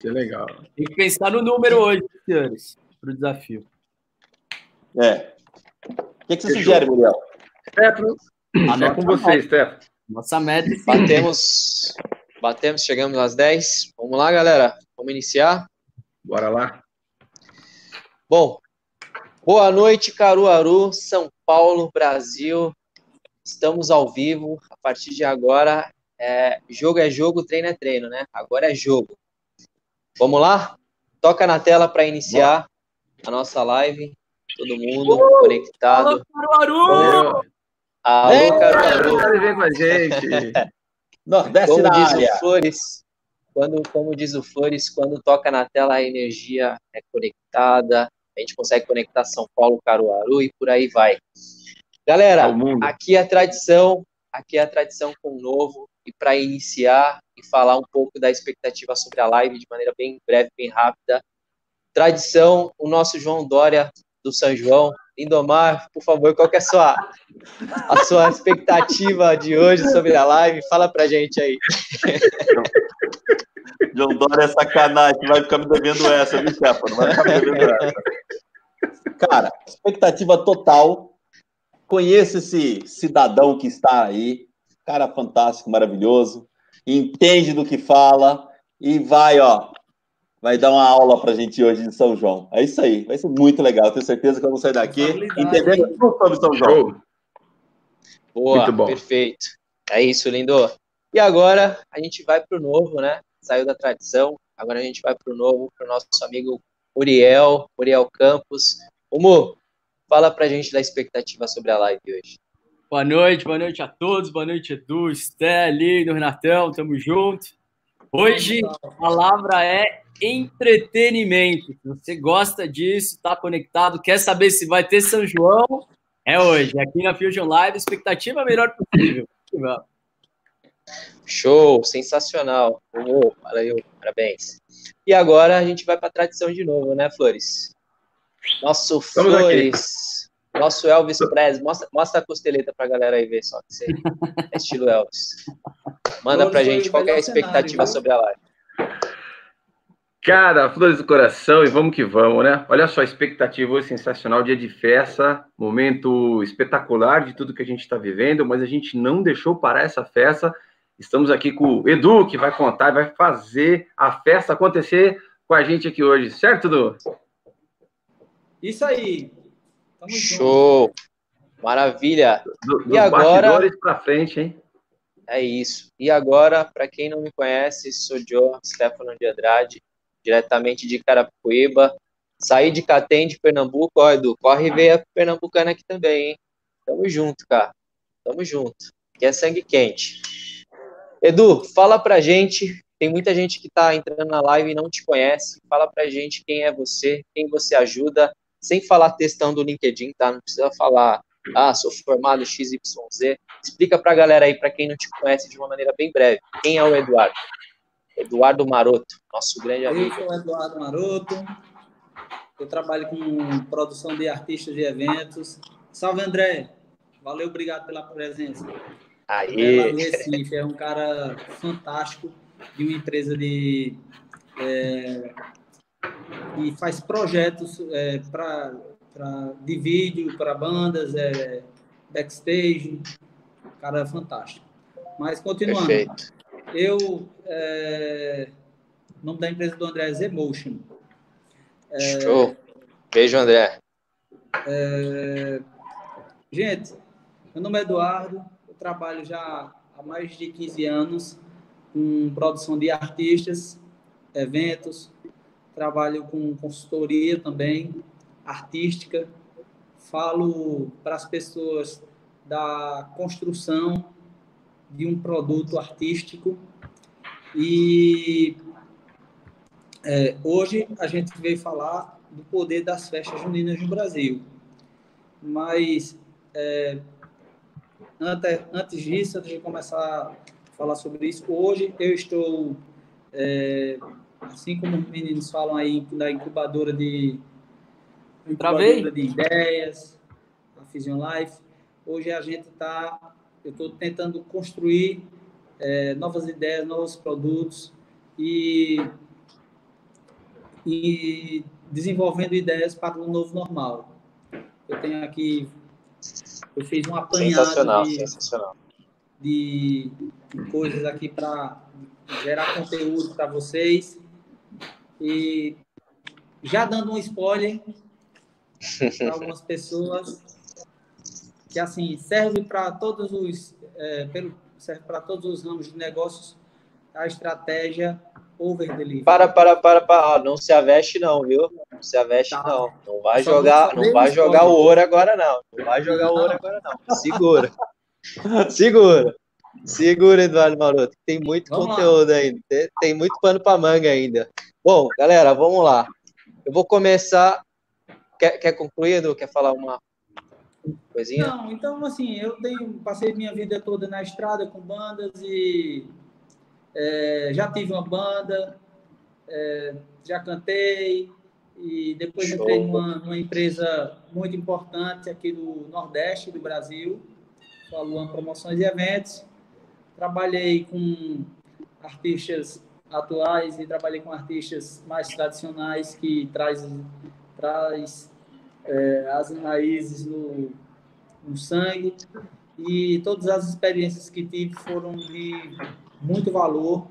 Que legal. Tem que pensar no número hoje, senhores, para o desafio. É. O que, que você sugere, Muriel? Stefano, é com você, Stefano. Nossa meta. Batemos, batemos, chegamos às 10. Vamos lá, galera. Vamos iniciar. Bora lá. Bom, boa noite, Caruaru, São Paulo, Brasil. Estamos ao vivo. A partir de agora, é, jogo é jogo, treino é treino, né? Agora é jogo. Vamos lá? Toca na tela para iniciar a nossa live. Todo mundo uh! conectado. Caruaru! Alô, Caruaru! Vem com a gente. Nordeste como diz área. o Flores, quando, como diz o Flores, quando toca na tela a energia é conectada, a gente consegue conectar São Paulo, Caruaru e por aí vai. Galera, aqui é a tradição, aqui é a tradição com o novo e para iniciar e falar um pouco da expectativa sobre a live de maneira bem breve, bem rápida. Tradição, o nosso João Dória do São João. Lindomar, por favor, qual que é a sua, a sua expectativa de hoje sobre a live? Fala pra gente aí. João Dória é sacanagem, vai ficar me devendo essa, viu, Stefano? Vai ficar me devendo essa. Cara, expectativa total. Conheço esse cidadão que está aí, cara fantástico, maravilhoso, entende do que fala e vai, ó, vai dar uma aula pra gente hoje de São João. É isso aí, vai ser muito legal. Tenho certeza que eu vou sair daqui entendendo tudo sobre São João. Boa, Muito bom. perfeito. É isso, lindo. E agora a gente vai pro novo, né? Saiu da tradição, agora a gente vai pro novo, pro nosso amigo Uriel, Uriel Campos. Umu, fala pra gente da expectativa sobre a live hoje. Boa noite, boa noite a todos. Boa noite, Edu, Sté, Lindo, Renatão, tamo junto. Hoje a palavra é entretenimento. Se você gosta disso, tá conectado, quer saber se vai ter São João, é hoje. Aqui na Fusion Live, expectativa melhor possível. Show, sensacional. Umu, valeu, parabéns. E agora a gente vai pra tradição de novo, né, Flores? Nosso Estamos aqui. Nosso Elvis Presley. Mostra, mostra a costeleta pra galera aí ver só que você é estilo Elvis. Manda Flores pra gente qual que é a cenário, expectativa viu? sobre a live. Cara, flores do coração e vamos que vamos, né? Olha só, expectativa hoje sensacional, dia de festa, momento espetacular de tudo que a gente está vivendo, mas a gente não deixou parar essa festa. Estamos aqui com o Edu, que vai contar, vai fazer a festa acontecer com a gente aqui hoje, certo, Edu? Isso aí. Tamo junto. Show! Maravilha! Do, E dos agora- pra frente, hein? É isso. E agora, para quem não me conhece, sou Joe Stefano de Andrade, diretamente de Carapicuíba. Saí de Catem, de Pernambuco. Ó, Edu, corre e veia pernambucana aqui também, hein? Tamo junto, cara. Tamo junto. Que é sangue quente. Edu, fala pra gente. Tem muita gente que tá entrando na live e não te conhece. Fala pra gente quem é você, quem você ajuda, sem falar textão do LinkedIn, tá? Não precisa falar, ah, sou formado XYZ. Explica pra galera aí, pra quem não te conhece, de uma maneira bem breve. Quem é o Eduardo? Eduardo Maroto, nosso grande Eu amigo. sou o Eduardo Maroto. Eu trabalho com produção de artistas de eventos. Salve, André. Valeu, obrigado pela presença. Aí, Recife é um cara fantástico de uma empresa de é, que faz projetos é, pra- de vídeo para bandas, é, backstage, cara fantástico. Mas continuando, perfeito. eu é, o nome da empresa do André é Z-Motion. Show. Beijo, André. Gente, meu nome é Eduardo, eu trabalho já há mais de 15 anos com produção de artistas, eventos, trabalho com consultoria também, artística, falo para as pessoas da construção de um produto artístico e é, hoje a gente veio falar do poder das festas juninas no Brasil. Mas é, antes, antes disso, antes de começar a falar sobre isso, hoje eu estou, é, assim como os meninos falam aí, da incubadora de, Travei? incubadora de ideias, a Fusion Life. Hoje a gente está, eu estou tentando construir é, novas ideias, novos produtos e e desenvolvendo ideias para o novo normal. Eu tenho aqui, eu fiz um apanhado Sensacional, de, sensacional. de, de coisas aqui para gerar conteúdo para vocês. E já dando um spoiler para algumas pessoas, que assim serve para todos os é, pelo, serve para todos os ramos de negócios a estratégia over delivery. Para, para, para, para. Ah, Não se aveste, não, viu? Não se aveste, Tá. não. Não vai Só jogar, não vai jogar o ouro agora, não. Não vai jogar o ouro agora, não. Segura. Segura. Segura, Eduardo Maroto. Tem muito Vamos lá. conteúdo ainda. Tem, tem muito pano para manga ainda. Bom, galera, vamos lá. Eu vou começar. Quer, quer concluir, Edu? Quer falar uma coisinha? Não, então assim, eu tenho passei minha vida toda na estrada com bandas e é, já tive uma banda, é, já cantei e depois Show. entrei numa, numa empresa muito importante aqui do Nordeste do Brasil, é a Luan Promoções e Eventos. Trabalhei com artistas atuais e trabalhei com artistas mais tradicionais que traz traz é, as raízes no, no sangue e todas as experiências que tive foram de muito valor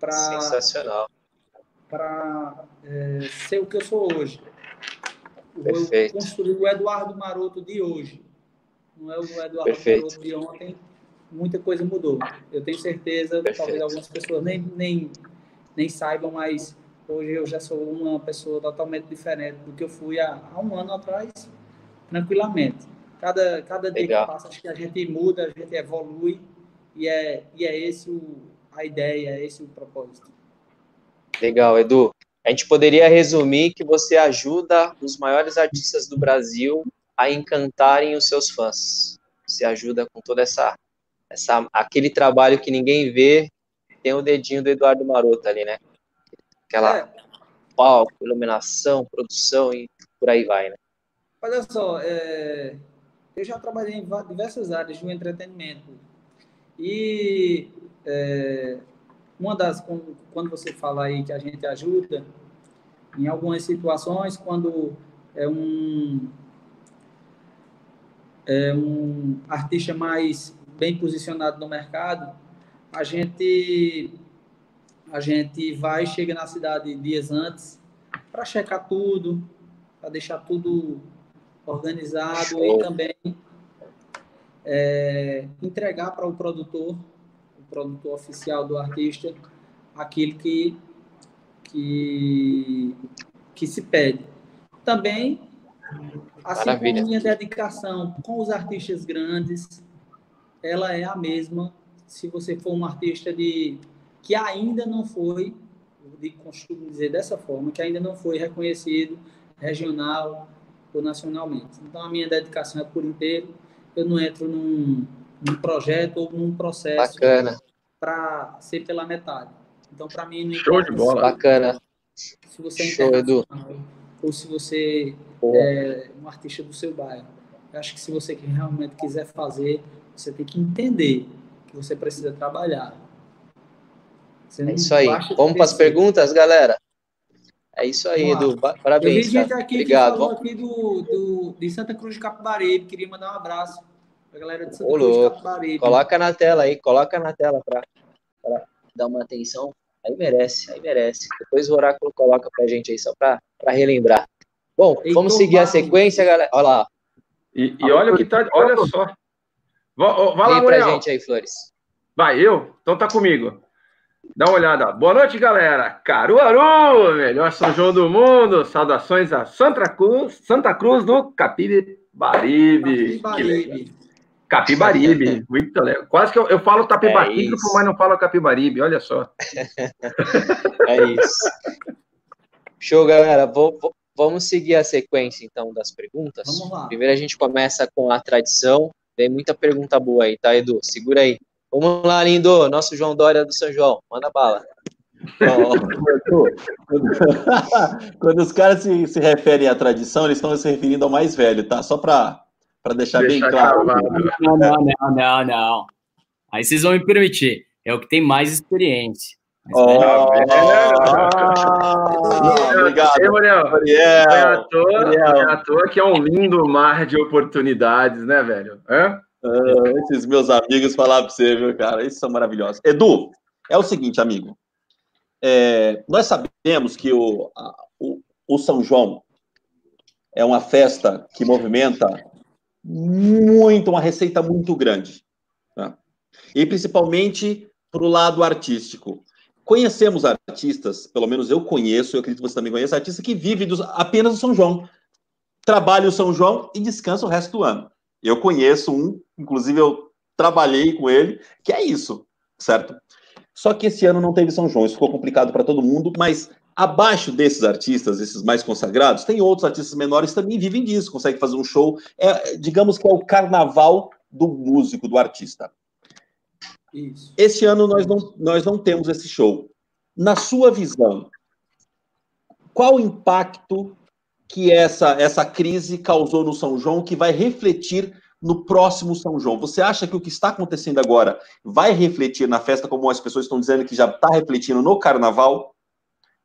para Sensacional. para é, ser o que eu sou hoje. Perfeito. Eu construí o Eduardo Maroto de hoje. Não é o Eduardo Perfeito. Maroto de ontem. Muita coisa mudou. Eu tenho certeza, Perfeito. talvez algumas pessoas nem, nem, nem saibam, mas hoje eu já sou uma pessoa totalmente diferente do que eu fui há, há um ano atrás, tranquilamente. Cada, cada dia Legal. que passa, acho que a gente muda, a gente evolui, e é, e é esse o, a ideia, é esse o propósito. Legal, Edu. A gente poderia resumir que você ajuda os maiores artistas do Brasil a encantarem os seus fãs. Você ajuda com toda essa, essa aquele trabalho que ninguém vê, tem o dedinho do Eduardo Maroto ali, né? Aquela É, palco, iluminação, produção e por aí vai, né? Olha só, é, eu já trabalhei em diversas áreas do entretenimento. E é, uma das, quando, quando você fala aí que a gente ajuda, em algumas situações, quando é um, é um artista mais bem posicionado no mercado, a gente, a gente vai, chega na cidade dias antes para checar tudo, para deixar tudo organizado Show. e também é, entregar para o produtor, o produtor oficial do artista, aquilo que, que, que se pede. Também, assim Maravilha. como minha dedicação com os artistas grandes, ela é a mesma se você for um artista de que ainda não foi, de costumo dizer dessa forma, que ainda não foi reconhecido regional ou nacionalmente. Então a minha dedicação é por inteiro. Eu não entro num, num projeto ou num processo Bacana, para ser pela metade. Então para mim não Show de importa bola. bacana. se você é Show, Edu. ou se você Pô, é um artista do seu bairro. Eu acho que se você que realmente quiser fazer, você tem que entender que você precisa trabalhar. Você É isso aí. Vamos para as perguntas, galera? É isso aí. Edu. Pa- Eu vi Parabéns, gente aqui Obrigado. que falou aqui do, do, de Santa Cruz de Capibaribe, queria mandar um abraço pra galera de Santa Ô, Cruz de. Capibaribe. Coloca na tela aí, coloca na tela para dar uma atenção. Aí merece, aí merece. Depois o oráculo coloca pra gente aí, só para relembrar. Bom, Heitor vamos seguir a Barros. sequência, galera. Olha lá, E, e olha o que tá. Olha só. Vai, ó, vai lá, pra gente aí, Flores. Vai, eu? Então tá comigo. Dá uma olhada. Boa noite, galera. Caruaru, melhor São João do mundo. Saudações a Santa Cruz, Santa Cruz do Capibaribe. Capibaribe. Capibaribe. Muito legal. Quase que eu, eu falo Tapibatígrafo, É mas não falo Capibaribe. Olha só. É isso. Show, galera. Vou- vou- vamos seguir a sequência, então, das perguntas. Vamos lá. Primeiro a gente começa com a tradição. Tem muita pergunta boa aí, tá, Edu? Segura aí. Vamos lá, lindo. Nosso João Dória do São João. Manda bala. Quando, os caras se, se referem à tradição, eles estão se referindo ao mais velho, tá? Só para deixar bem Deixar claro. gravado. Não, não, não, não, não. Aí vocês vão me permitir. É o que tem mais experiência. Oh, ah, obrigado. Ei, Muriel. Muriel. Não é à toa, Muriel. É à toa que é um lindo mar de oportunidades, né, velho? Hã? Ah, esses meus amigos falar para você, viu, cara? Esses são maravilhosos. Edu, é o seguinte, amigo. É, nós sabemos que o, a, o, o São João é uma festa que movimenta muito, uma receita muito grande. Tá? E principalmente para o lado artístico. Conhecemos artistas, pelo menos eu conheço, eu acredito que você também conhece, artistas que vivem dos, apenas do São João. Trabalha o São João e descansa o resto do ano. Eu conheço um, inclusive eu trabalhei com ele, que é isso, certo? Só que esse ano não teve São João, isso ficou complicado para todo mundo, mas abaixo desses artistas, esses mais consagrados, tem outros artistas menores que também vivem disso, conseguem fazer um show. É, digamos que é o carnaval do músico, do artista. Isso. Esse ano nós não, nós não temos esse show. Na sua visão, qual o impacto que essa, essa crise causou no São João que vai refletir no próximo São João? Você acha que o que está acontecendo agora vai refletir na festa, como as pessoas estão dizendo que já está refletindo no carnaval?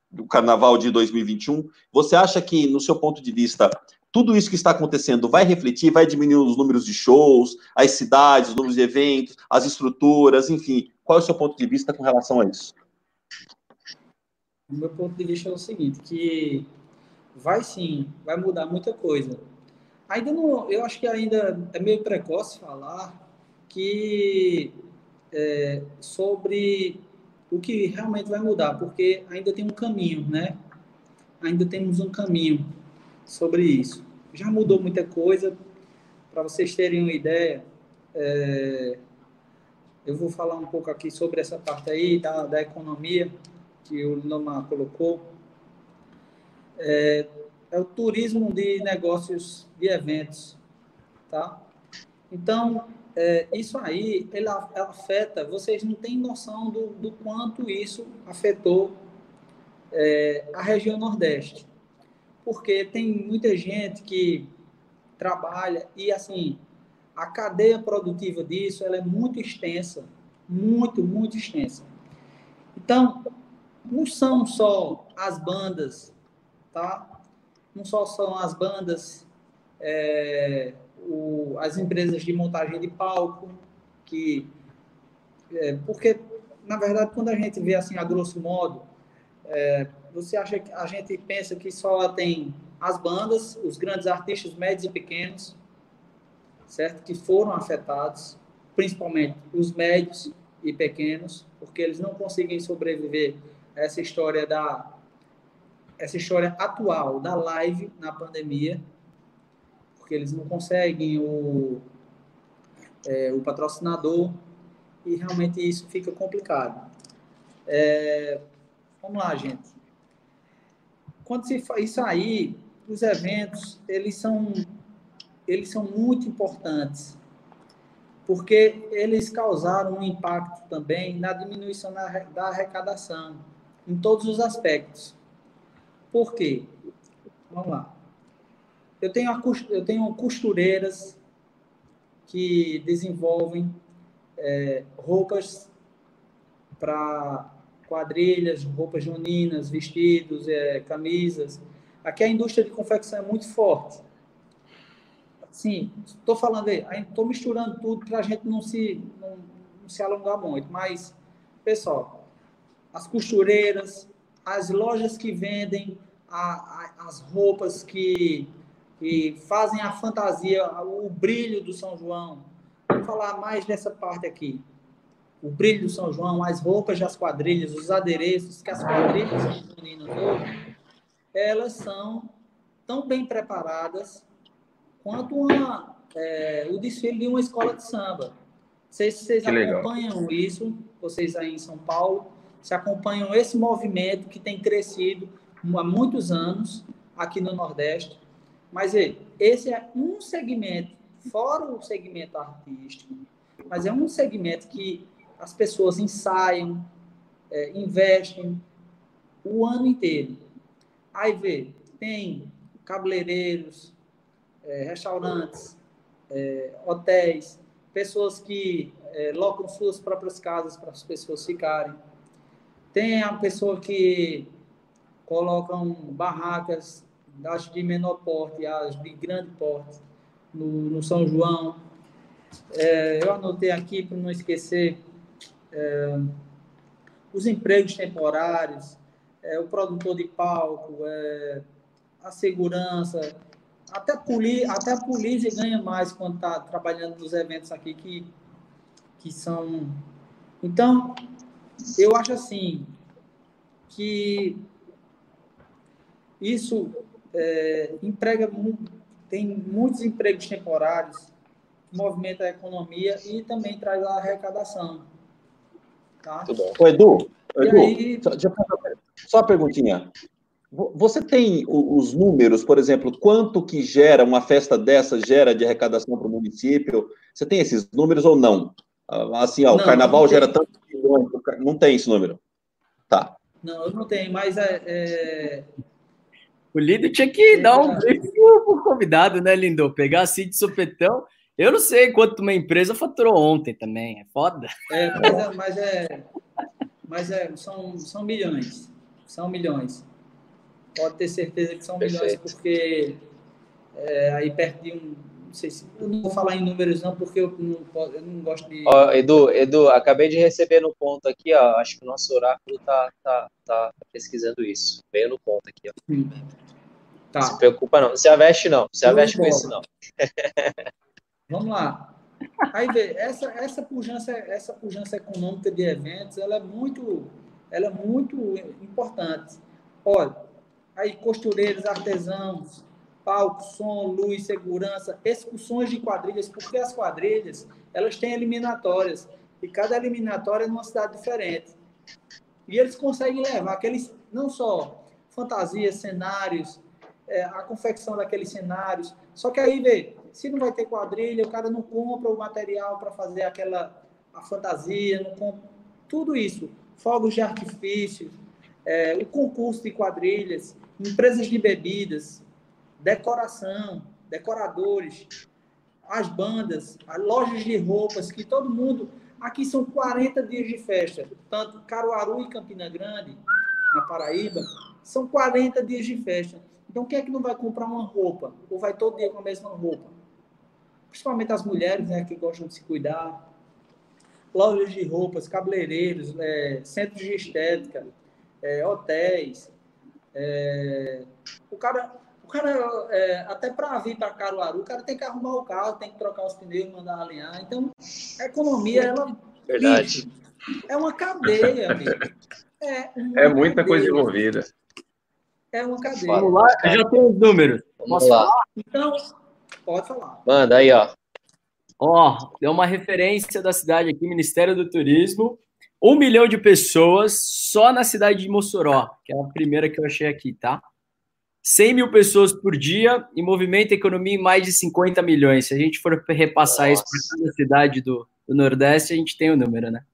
do carnaval de 2021. Você acha que, no seu ponto de vista, tudo isso que está acontecendo vai refletir, vai diminuir os números de shows, as cidades, os números de eventos, as estruturas, enfim. Qual é o seu ponto de vista com relação a isso? O meu ponto de vista é o seguinte, que vai sim, vai mudar muita coisa. Ainda não, eu acho que ainda é meio precoce falar que é, sobre o que realmente vai mudar, porque ainda tem um caminho, né? Ainda temos um caminho sobre isso já mudou muita coisa. Para vocês terem uma ideia, é, eu vou falar um pouco aqui sobre essa parte aí da, da economia que o Loma colocou. É, é o turismo de negócios de eventos, tá? Então, é, isso aí, ele afeta, vocês não têm noção do, do quanto isso afetou é, a região Nordeste porque tem muita gente que trabalha e assim a cadeia produtiva disso ela é muito extensa, muito muito extensa. Então não são só as bandas, tá? Não só são as bandas, é, o, as empresas de montagem de palco que é, porque na verdade quando a gente vê assim a grosso modo é, você acha que a gente pensa que só tem as bandas, os grandes artistas médios e pequenos, certo? Que foram afetados, principalmente os médios e pequenos, porque eles não conseguem sobreviver a essa história da essa história atual da live na pandemia, porque eles não conseguem o é, o patrocinador e realmente isso fica complicado. É, vamos lá, gente quando se faz isso aí, os eventos, eles são, eles são muito importantes, porque eles causaram um impacto também na diminuição da arrecadação, em todos os aspectos. Por quê? Vamos lá. Eu tenho, eu tenho costureiras que desenvolvem é, roupas para quadrilhas, roupas juninas, vestidos, é, camisas. Aqui a indústria de confecção é muito forte. Sim, estou falando aí, estou misturando tudo para a gente não se, não, não se alongar muito, mas, pessoal, as costureiras, as lojas que vendem a, a, as roupas que, que fazem a fantasia, o brilho do São João. Vamos falar mais dessa parte aqui o brilho do São João, as roupas das quadrilhas, os adereços que as quadrilhas femininas usam, elas são tão bem preparadas quanto uma, é, o desfile de uma escola de samba. Vocês, vocês acompanham legal. isso, vocês aí em São Paulo, se acompanham esse movimento que tem crescido há muitos anos aqui no Nordeste. Mas esse é um segmento, fora o segmento artístico, mas é um segmento que as pessoas ensaiam, é, investem o ano inteiro. Aí vê, tem cabeleireiros, é, restaurantes, é, hotéis, pessoas que é, locam suas próprias casas para as pessoas ficarem. Tem a pessoa que colocam barracas, acho de menor porte, as de grande porte, no, no São João. É, eu anotei aqui para não esquecer é, os empregos temporários, é, o produtor de palco, é, a segurança, até a, polícia, até a polícia ganha mais quando está trabalhando nos eventos aqui que, que são. Então, eu acho assim que isso é, emprega tem muitos empregos temporários, movimenta a economia e também traz a arrecadação. Tá? Ô, Edu, Edu aí... só, só uma perguntinha. Você tem os números, por exemplo, quanto que gera uma festa dessa, gera de arrecadação para o município? Você tem esses números ou não? Ah, assim, ó, não, o carnaval não gera milhões, não tem esse número. Tá. Não, eu não tenho, mas é, é... O Lindo tinha que é, dar um briefing pro convidado, né, Lindo? Pegar assim de sopetão. Eu não sei quanto uma empresa faturou ontem também, é foda. É, mas é, mas, é, mas é, são, são milhões. São milhões. Pode ter certeza que são Perfeito. milhões, porque é, aí perto de um. Não sei se. Eu não vou falar em números, não, porque eu não, eu não gosto de. Ó, Edu, Edu, acabei de receber no ponto aqui, ó. Acho que o nosso oráculo tá, tá, tá pesquisando isso. Veio no ponto aqui, ó. Tá. Não se preocupa, não. Não se aveste, não. Se aveste com isso, não. Vamos lá. Aí vê, essa, essa, pujança, essa pujança econômica de eventos, ela é muito, ela é muito importante. Olha, aí costureiros, artesãos, palco, som, luz, segurança, excursões de quadrilhas, porque as quadrilhas, elas têm eliminatórias, e cada eliminatória é numa cidade diferente. E eles conseguem levar aqueles, não só fantasias, cenários, é, a confecção daqueles cenários, só que aí, vê, se não vai ter quadrilha, o cara não compra o material para fazer aquela a fantasia, não compra, tudo isso, fogos de artifício, é, o concurso de quadrilhas, empresas de bebidas, decoração, decoradores, as bandas, as lojas de roupas, que todo mundo. Aqui são 40 dias de festa, tanto Caruaru e Campina Grande, na Paraíba, são 40 dias de festa. Então, quem é que não vai comprar uma roupa? Ou vai todo dia com a mesma roupa? Principalmente as mulheres, né, que gostam de se cuidar. Lojas de roupas, cabeleireiros, é, centros de estética, é, hotéis, é, o cara, o cara é, até para vir para Caruaru, o cara tem que arrumar o carro, tem que trocar os pneus, mandar alinhar. Então, a economia, ela. Verdade. é uma cadeia, amigo. É, é muita cadeia. coisa envolvida. É uma cadeia. Vamos lá, eu já tenho os números. Vamos lá. Então, pode falar. Manda aí, ó. Ó, é uma referência da cidade aqui, Ministério do Turismo um milhão de pessoas só na cidade de Mossoró, que é a primeira que eu achei aqui, tá? 100 mil pessoas por dia e movimenta a economia em mais de 50 milhões. Se a gente for repassar Nossa. isso para cada cidade do, do Nordeste, a gente tem o número, né?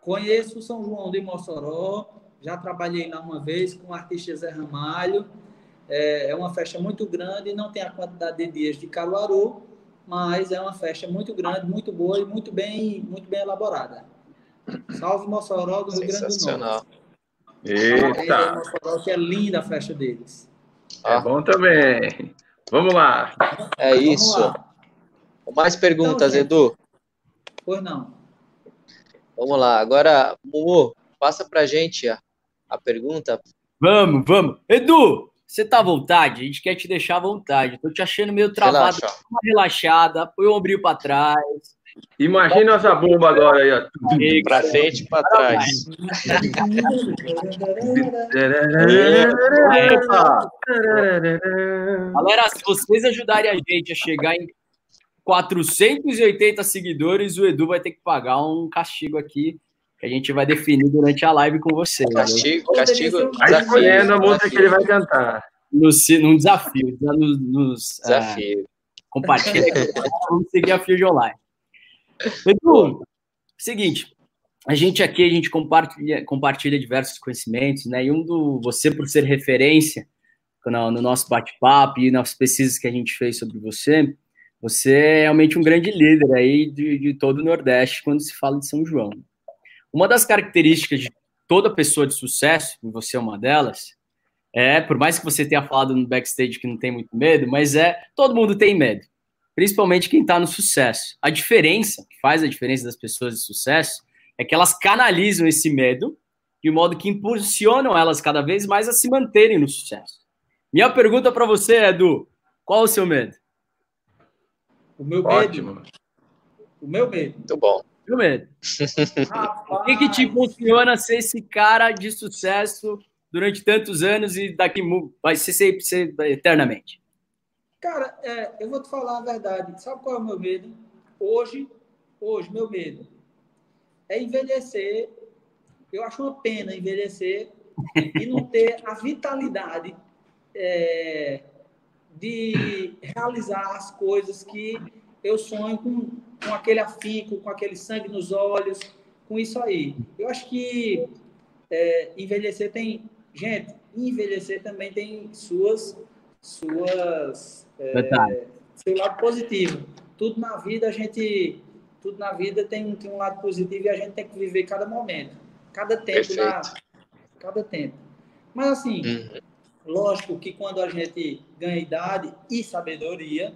Conheço São João de Mossoró, já trabalhei lá uma vez com o artista Zé Ramalho. É, é uma festa muito grande, não tem a quantidade de dias de Caruaru, mas é uma festa muito grande, muito boa e muito bem, muito bem elaborada. Salve Mossoró do Rio Grande do Norte. Eita! Mossoró, que é linda a festa deles. É ah. bom também. Vamos lá. É Vamos isso. Lá. Mais perguntas, então, Edu? Pois não. Vamos lá. Agora, Mumu, passa pra gente a, a pergunta. Vamos, vamos. Edu, você tá à vontade? A gente quer te deixar à vontade. Tô te achando meio travado, Relaxa. relaxada, põe o ombrinho para trás. Imagina essa bomba agora aí, ó. Pra frente e pra trás. Galera, se vocês ajudarem a gente a chegar em 480 seguidores, o Edu vai ter que pagar um castigo aqui que a gente vai definir durante a live com vocês. Castigo, castigo. Vai escolhendo a música que ele vai cantar. No, num desafio. Nos, nos, desafio. Uh, compartilha. Vamos seguir a Field Online. Edu, seguinte, a gente aqui a gente compartilha, compartilha diversos conhecimentos, né? E um do você por ser referência no, no nosso bate-papo e nas pesquisas que a gente fez sobre você, você é realmente um grande líder aí de, de todo o Nordeste quando se fala de São João. Uma das características de toda pessoa de sucesso, e você é uma delas, é, por mais que você tenha falado no backstage que não tem muito medo, mas é, todo mundo tem medo. Principalmente quem está no sucesso. A diferença, que faz a diferença das pessoas de sucesso, é que elas canalizam esse medo de modo que impulsionam elas cada vez mais a se manterem no sucesso. Minha pergunta para você, Edu, qual o seu medo? O meu Ótimo. medo. O meu medo. Muito bom. Meu medo. O que, que te impulsiona ser esse cara de sucesso durante tantos anos e daqui vai ser sempre ser eternamente? Cara, é, eu vou te falar a verdade. Sabe qual é o meu medo? Hoje, hoje, meu medo é envelhecer. Eu acho uma pena envelhecer e não ter a vitalidade é, de realizar as coisas que eu sonho com, com aquele afinco, com aquele sangue nos olhos, com isso aí. Eu acho que é, envelhecer tem. Gente, envelhecer também tem suas. suas é, seu lado positivo. Tudo na vida a gente. Tudo na vida tem, tem um lado positivo e a gente tem que viver cada momento. Cada tempo. Na, cada tempo. Mas assim, Uhum. Lógico que quando a gente ganha idade e sabedoria,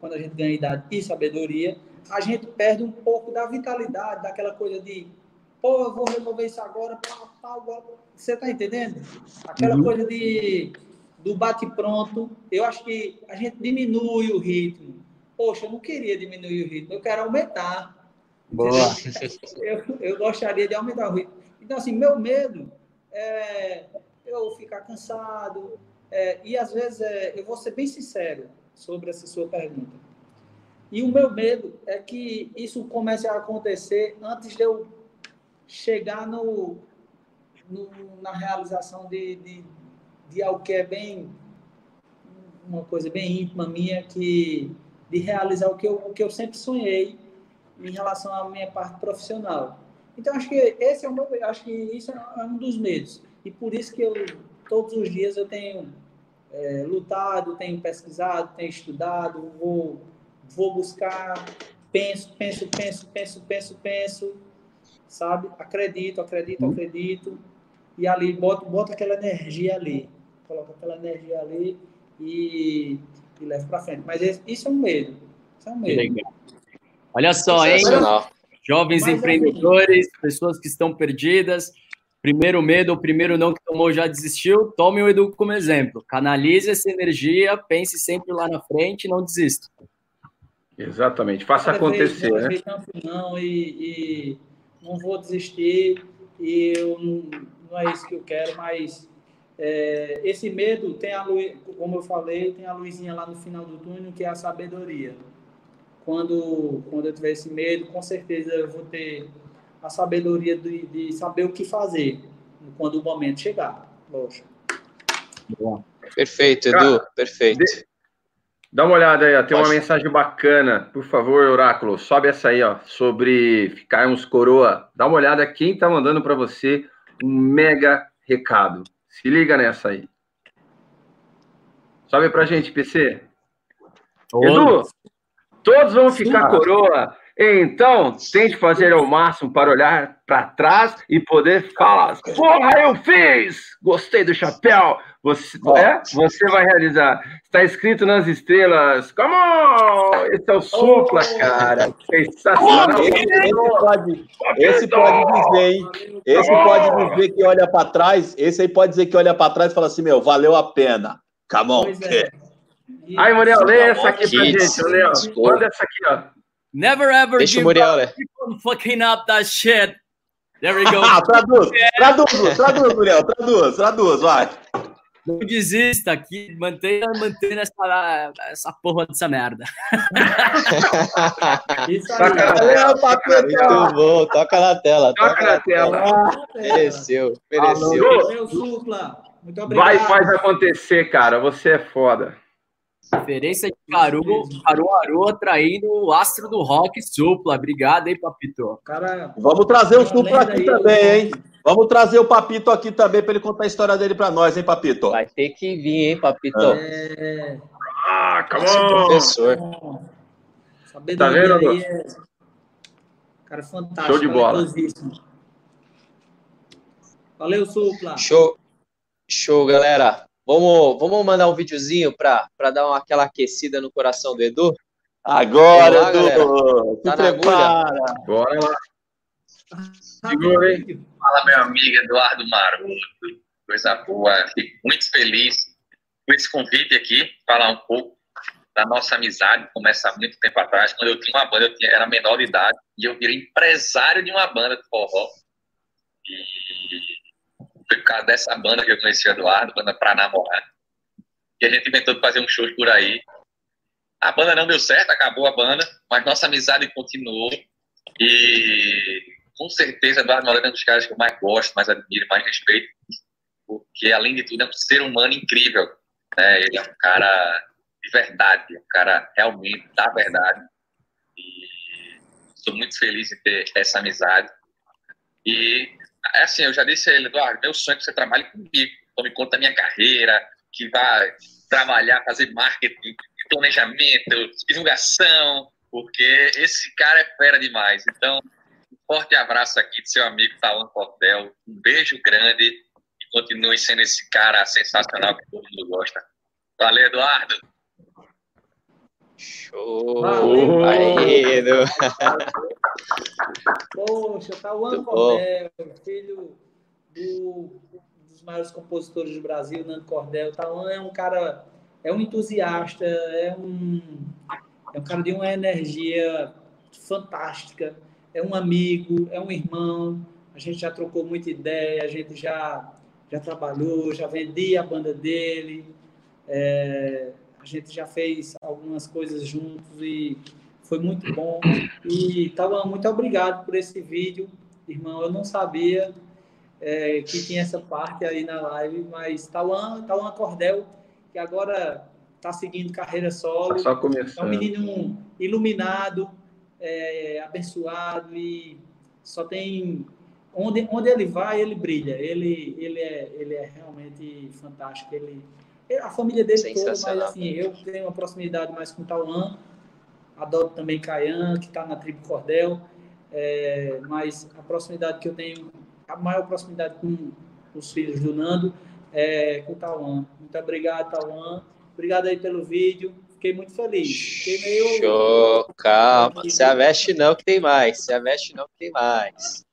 quando a gente ganha idade e sabedoria, a gente perde um pouco da vitalidade, daquela coisa de, pô, eu vou resolver isso agora, pá, pá, pá. você tá entendendo? Aquela Uhum. coisa de do bate pronto. Eu acho que a gente diminui o ritmo. Poxa, eu não queria diminuir o ritmo, eu quero aumentar. Boa. Eu, eu gostaria de aumentar o ritmo. Então, assim, meu medo é eu ficar cansado. é, e às vezes, é, eu vou ser bem sincero sobre essa sua pergunta. E o meu medo é que isso comece a acontecer antes de eu chegar no, no- na realização de, de, de algo que é bem uma coisa bem íntima minha que de realizar o que eu, o que eu sempre sonhei em relação à minha parte profissional. Então acho que esse é o meu, acho que isso é um dos medos e por isso que eu todos os dias eu tenho é, lutado, tenho pesquisado, tenho estudado, vou vou buscar, penso, penso, penso, penso, penso, penso, sabe? Acredito, acredito, Uhum. acredito e ali boto, boto aquela energia ali, coloco aquela energia ali e, e levo para frente. Mas esse- isso é um medo, isso é um medo. legal. Olha só, hein? Sensacional. Jovens Mas, empreendedores, pessoas que estão perdidas. Primeiro medo, o primeiro não que tomou já desistiu. Tome o Edu como exemplo. Canalize essa energia, pense sempre lá na frente e não desista. Exatamente. Faça Cada acontecer, né? vez tanto não e, e não vou desistir e eu não, não é isso que eu quero, mas é, esse medo tem a luz, como eu falei, tem a luzinha lá no final do túnel que é a sabedoria. Quando quando eu tiver esse medo, com certeza eu vou ter a sabedoria de, de saber o que fazer quando o momento chegar. Lógico. Perfeito, Cara, Edu. Perfeito. Dá uma olhada aí, ó. Tem uma mensagem bacana. Por favor, Oráculo, sobe essa aí, ó. Sobre ficarmos coroa. Dá uma olhada quem tá mandando para você um mega recado. Se liga nessa aí. Sobe pra gente, PC. Edu, todos vão ficar coroa. Então, tente fazer ao máximo para olhar para trás e poder falar: Porra, eu fiz! Gostei do chapéu! Você, é? Você vai realizar. Está escrito nas estrelas. Come on! Esse é o Supla, cara. Sensacional. Esse, esse pode, esse pode dizer, hein? Esse pode dizer que olha para trás. Esse aí pode dizer que olha para trás e fala assim: Meu, valeu a pena. Come on. É. Aí, Muriel, lê essa aqui pra gente, Muriel. Manda essa aqui, ó. Never ever Deixa o give Muriel up. ler. Keep on fucking up that shit. There we go. Ah, traduz, traduz, traduz, Muriel, traduz, traduz, vai. Não desista aqui, mantenha, mantenha essa, essa porra dessa merda. Isso aí. Sacanagem. Valeu, Papetão. Muito bom. Toca na tela. Toca na tela. Mereceu. Mereceu. Alô. Meu supla. Muito obrigado. Vai faz acontecer, cara. Você é foda. Referência de Caru, Caruaru atraindo o astro do rock supla. Obrigado, hein, Papito? Cara, Vamos trazer o Supla aqui aí, também, eu- hein? Vamos trazer o Papito aqui também para ele contar a história dele para nós, hein, Papito? Vai ter que vir, hein, Papito? É, Ah, on! professor. Sabedoria Tá vendo, aí é... Cara, fantástico. Show de bola. Valeu, Supla. Show. Show, galera. Vamos, vamos mandar um videozinho para dar uma, aquela aquecida no coração do Edu? Agora, lá, Edu! Tá Se prepara! Bora lá! Segura, hein? Fala, meu amigo Eduardo Maroto. Coisa boa. Fico muito feliz com esse convite aqui, falar um pouco da nossa amizade. Começa há muito tempo atrás, quando eu tinha uma banda, eu tinha, era menor de idade, e eu virei empresário de uma banda de forró. E foi por causa dessa banda que eu conheci o Eduardo, banda Pra Namorar. E a gente inventou de fazer um show por aí. A banda não deu certo, acabou a banda, mas nossa amizade continuou. E com certeza Eduardo Moreira é um dos caras que eu mais gosto, mais admiro, mais respeito, porque além de tudo é um ser humano incrível. Né? Ele é um cara de verdade, um cara realmente da verdade. E estou muito feliz em ter essa amizade. E assim, eu já disse a ele, Eduardo, meu sonho é que você trabalhe comigo, tome conta da minha carreira, que vá trabalhar, fazer marketing, planejamento, divulgação, porque esse cara é fera demais. Então, um forte abraço aqui do seu amigo Tawan Cordel, um beijo grande e continue sendo esse cara sensacional que todo mundo gosta. Valeu, Eduardo! Show! Valeu. Edu! Poxa, Tawan Cordel, filho do, dos maiores compositores do Brasil, Nando Cordel. Tawan é um cara é um entusiasta, é um, é um cara de uma energia fantástica, é um amigo, é um irmão. A gente já trocou muita ideia, a gente já, já trabalhou, já vendi a banda dele, é, gente já fez algumas coisas juntos e foi muito bom. E Tauan, muito obrigado por esse vídeo, irmão. Eu não sabia é, que tinha essa parte aí na live, mas Tauan, Tauan Cordel que agora está seguindo carreira solo. Tá só começando. É um menino iluminado, é, abençoado e só tem onde, onde ele vai ele brilha. Ele ele é ele é realmente fantástico. Ele a família dele toda, mas assim eu tenho uma proximidade mais com o Tauan, adoro também Caian, que está na tribo Cordel, é, mas a proximidade que eu tenho, a maior proximidade com os filhos do Nando é, com o Tauan. Muito obrigado, Tauan. Obrigado aí pelo vídeo. Fiquei muito feliz. Fiquei meio... Show, calma. Se aveste não que tem mais. Se aveste não que tem mais.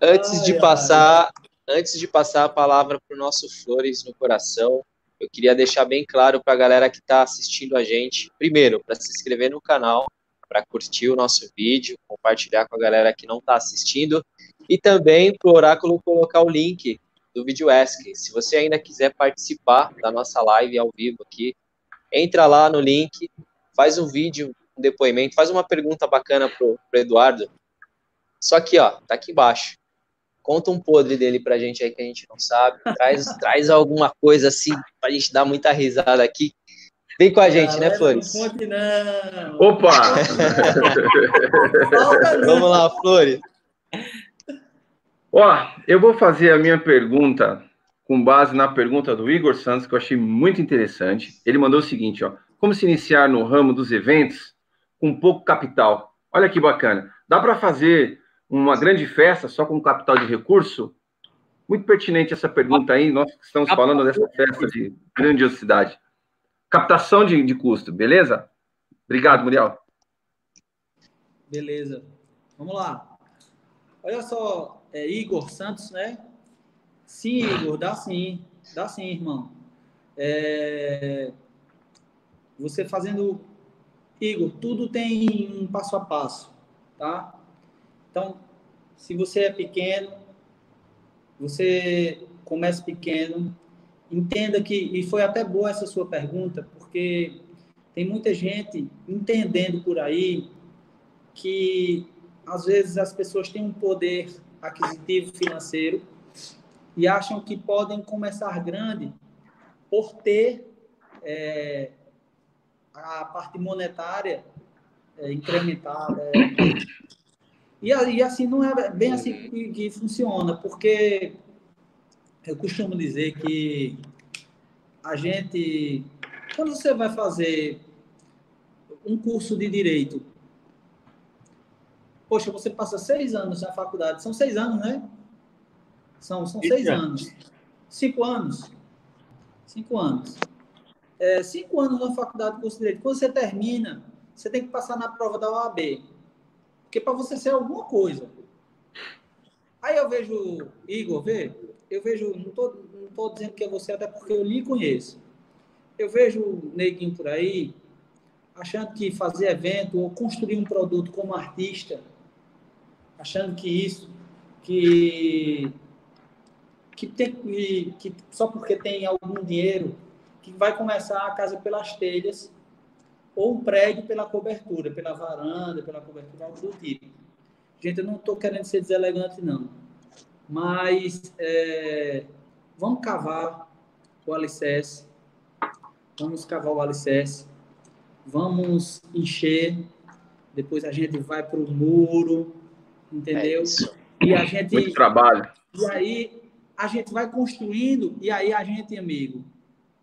Antes ai, de passar, ai. antes de passar a palavra para o nosso Flores no Coração, eu queria deixar bem claro para a galera que está assistindo a gente, primeiro, para se inscrever no canal, para curtir o nosso vídeo, compartilhar com a galera que não está assistindo, e também para o Oráculo colocar o link do Vídeo Ask. Se você ainda quiser participar da nossa live ao vivo aqui, entra lá no link, faz um vídeo, um depoimento, faz uma pergunta bacana pro, pro Eduardo. Só que, ó, tá aqui embaixo. Conta um podre dele pra gente aí que a gente não sabe. Traz, traz alguma coisa assim pra gente dar muita risada aqui. Vem com a gente, né, Flores? Não conte, não. Opa! Vamos lá, Flores. Ó, eu vou fazer a minha pergunta com base na pergunta do Igor Santos, que eu achei muito interessante. Ele mandou o seguinte, ó: Como se iniciar no ramo dos eventos com pouco capital? Olha que bacana. Dá para fazer uma grande festa só com capital de recurso? Muito pertinente essa pergunta aí, nós estamos falando dessa festa de grandiosidade. Captação de, de custo, beleza? Obrigado, Muriel. Beleza. Vamos lá. Olha só, é, Igor Santos, né? Sim, Igor, dá sim. Dá sim, irmão. É, você fazendo. Igor, tudo tem um passo a passo, tá? Então, se você é pequeno, você comece pequeno, entenda que. E foi até boa essa sua pergunta, porque tem muita gente entendendo por aí que às vezes as pessoas têm um poder aquisitivo financeiro e acham que podem começar grande por ter é, a parte monetária é, incrementada. É. E, e, assim, não é bem assim que, que funciona, porque eu costumo dizer que a gente, quando você vai fazer um curso de direito, Poxa, você passa seis anos na faculdade, são seis anos, né? São, são seis anos. Cinco anos. Cinco anos. É, cinco anos na faculdade de curso de direito. Quando você termina, você tem que passar na prova da OAB. Porque para você ser alguma coisa. Aí eu vejo, Igor, vê, eu vejo, não estou não tô dizendo que é você, até porque eu lhe conheço. Eu vejo neguinho por aí, achando que fazer evento ou construir um produto como artista, achando que isso, que que, tem, que, que só porque tem algum dinheiro, que vai começar a casa pelas telhas ou um prédio pela cobertura, pela varanda, pela cobertura, algo do tipo. Gente, eu não estou querendo ser deselegante, não. Mas é, vamos cavar o alicerce. Vamos cavar o alicerce. Vamos encher. Depois a gente vai para o muro. Entendeu? É e a gente. Muito trabalho. E aí a gente vai construindo. E aí a gente, amigo,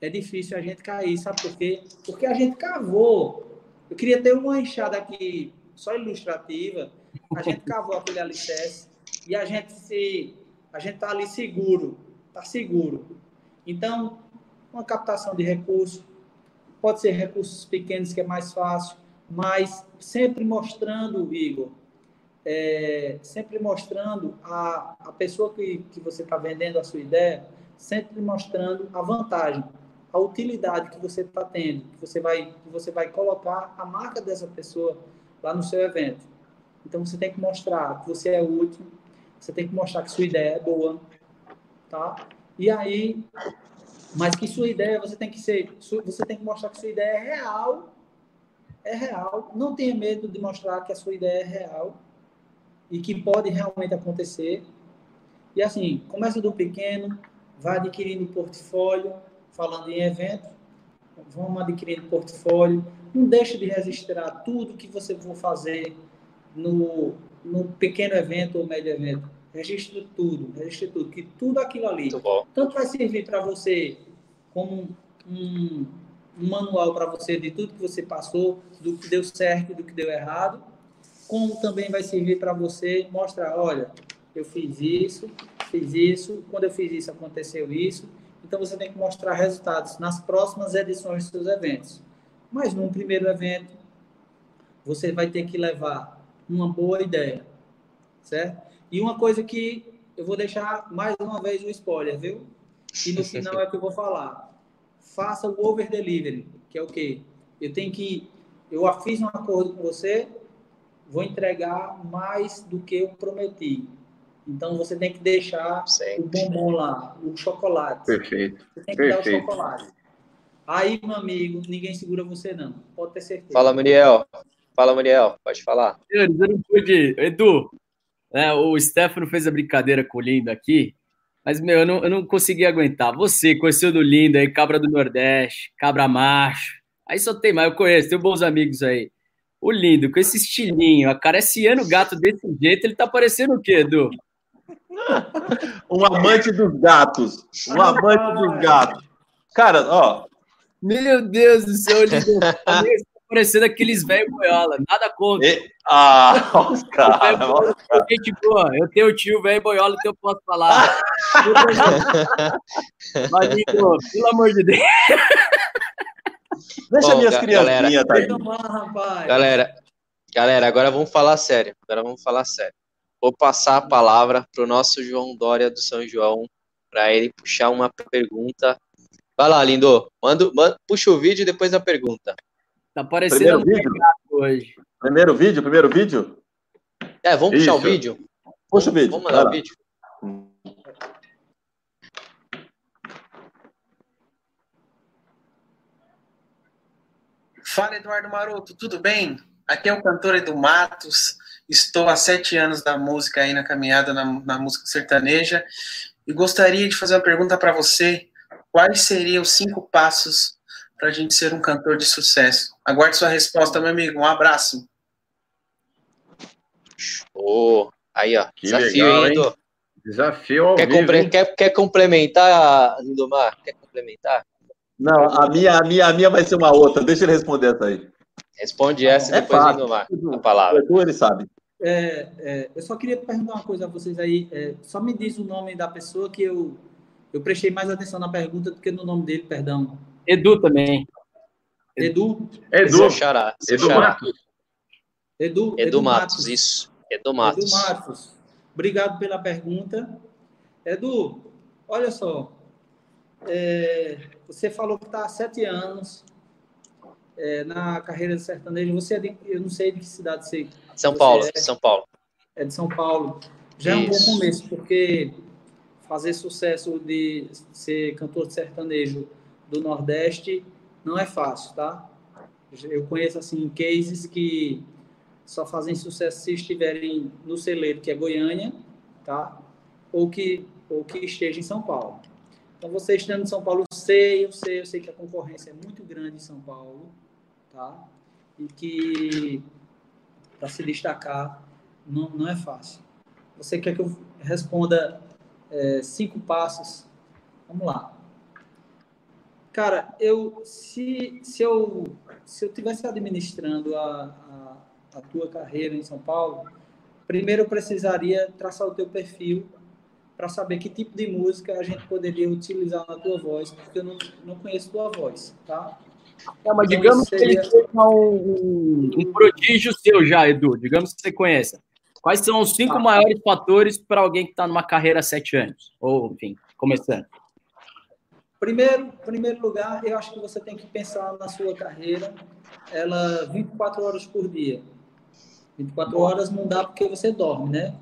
é difícil a gente cair, sabe por quê? Porque a gente cavou. Eu queria ter uma enxada aqui só ilustrativa. A gente cavou aquele alicerce e a gente se a gente está ali seguro, está seguro. Então, uma captação de recursos, pode ser recursos pequenos que é mais fácil, mas sempre mostrando, Igor, é, sempre mostrando a, a pessoa que, que você está vendendo a sua ideia, sempre mostrando a vantagem a utilidade que você está tendo, que você vai que você vai colocar a marca dessa pessoa lá no seu evento. Então você tem que mostrar que você é útil, você tem que mostrar que sua ideia é boa, tá? E aí, mas que sua ideia você tem que ser, você tem que mostrar que sua ideia é real, é real. Não tenha medo de mostrar que a sua ideia é real e que pode realmente acontecer. E assim, começa do pequeno, vai adquirindo portfólio, falando em evento, vamos adquirindo portfólio, não deixe de registrar tudo que você for fazer no, no pequeno evento ou médio evento. Registre tudo, registre tudo, que tudo aquilo ali, tanto vai servir para você como um, um manual para você de tudo que você passou, do que deu certo e do que deu errado, como também vai servir para você mostrar, olha, eu fiz isso, fiz isso, quando eu fiz isso aconteceu isso, então você tem que mostrar resultados nas próximas edições dos seus eventos. Mas num primeiro evento, você vai ter que levar uma boa ideia, certo? E uma coisa que eu vou deixar mais uma vez um spoiler, viu? E no final é que eu vou falar. Faça o over delivery, que é o quê? Eu tenho que eu fiz um acordo com você, vou entregar mais do que eu prometi. Então você tem que deixar Sempre. o bombom lá, o chocolate. Perfeito. Você tem que Perfeito. dar o chocolate. Aí, meu amigo, ninguém segura você não. Pode ter certeza. Fala, Muriel. Fala, Muriel. Pode falar. Eu não pude. Edu, né, o Stefano fez a brincadeira com o Lindo aqui, mas, meu, eu não, eu não consegui aguentar. Você conheceu do Lindo aí, Cabra do Nordeste, Cabra Macho. Aí só tem mais, eu conheço, tenho bons amigos aí. O Lindo, com esse estilinho, acariciando o gato desse jeito, ele tá parecendo o quê, Edu? um amante dos gatos. Um amante dos gatos. Cara, ó. Meu Deus do céu, parecendo aqueles velhos boiola, nada contra. E... Ah, os caras. Gente boa, eu tenho o tio velho boiola que eu posso falar. Mas, pelo amor de Deus. Deixa Bom, minhas criancinhas, tá? Galera, galera, agora vamos falar sério. Agora vamos falar sério. Vou passar a palavra para o nosso João Dória do São João, para ele puxar uma pergunta. Vai lá, lindo. Manda, manda, puxa o vídeo e depois a pergunta. Tá parecendo primeiro vídeo? hoje. Primeiro vídeo, primeiro vídeo? É, vamos Isso. puxar o vídeo? Puxa o vídeo. Vamos mandar o vídeo. Fala, Eduardo Maroto, tudo bem? Aqui é o cantor Edu Matos. Estou há sete anos da música aí na caminhada na, na música sertaneja e gostaria de fazer uma pergunta para você. Quais seriam os cinco passos para a gente ser um cantor de sucesso? Aguarde sua resposta, meu amigo. Um abraço. Oh, aí, ó. Que Desafio, legal, hein, Lindo? Desafio ao quer, vivo, compre... quer, quer complementar, Lindomar? Quer complementar? Não, a minha, a minha, a minha vai ser uma outra. Deixa ele responder essa aí. Responde essa e é depois fácil. Lindomar a palavra. O Edu, ele sabe. É, é, eu só queria perguntar uma coisa a vocês aí. É, só me diz o nome da pessoa que eu, eu prestei mais atenção na pergunta do que no nome dele, perdão. Edu também. Edu? Edu. Seu xará, seu Edu. Matos. Edu, Edu Matos, isso. Edu Matos. Edu Matos. Obrigado pela pergunta. Edu, olha só. é, você falou que está há sete anos é, na carreira de sertanejo. Você é de, eu não sei de que cidade você São Paulo, é. São Paulo. é de São Paulo. Já é um bom Isso. começo, porque fazer sucesso de ser cantor de sertanejo do Nordeste não é fácil, tá? Eu conheço, assim, cases que só fazem sucesso se estiverem no celeiro, que é Goiânia, tá? Ou que, ou que esteja em São Paulo. Então, você estando em São Paulo, eu sei, eu sei, eu sei que a concorrência é muito grande em São Paulo, tá? E que para se destacar não, não é fácil. Você quer que eu responda é, cinco passos? Vamos lá. Cara, eu se, se eu se eu tivesse administrando a, a, a tua carreira em São Paulo, primeiro eu precisaria traçar o teu perfil para saber que tipo de música a gente poderia utilizar na tua voz, porque eu não, não conheço tua voz, tá? É, mas digamos que ele seja um, um prodígio seu já, Edu. Digamos que você conheça. Quais são os cinco Tá. maiores fatores para alguém que está numa carreira há sete anos? Ou, enfim, começando. Primeiro, primeiro lugar, eu acho que você tem que pensar na sua carreira, ela 24 horas por dia. 24 horas não dá porque você dorme, né?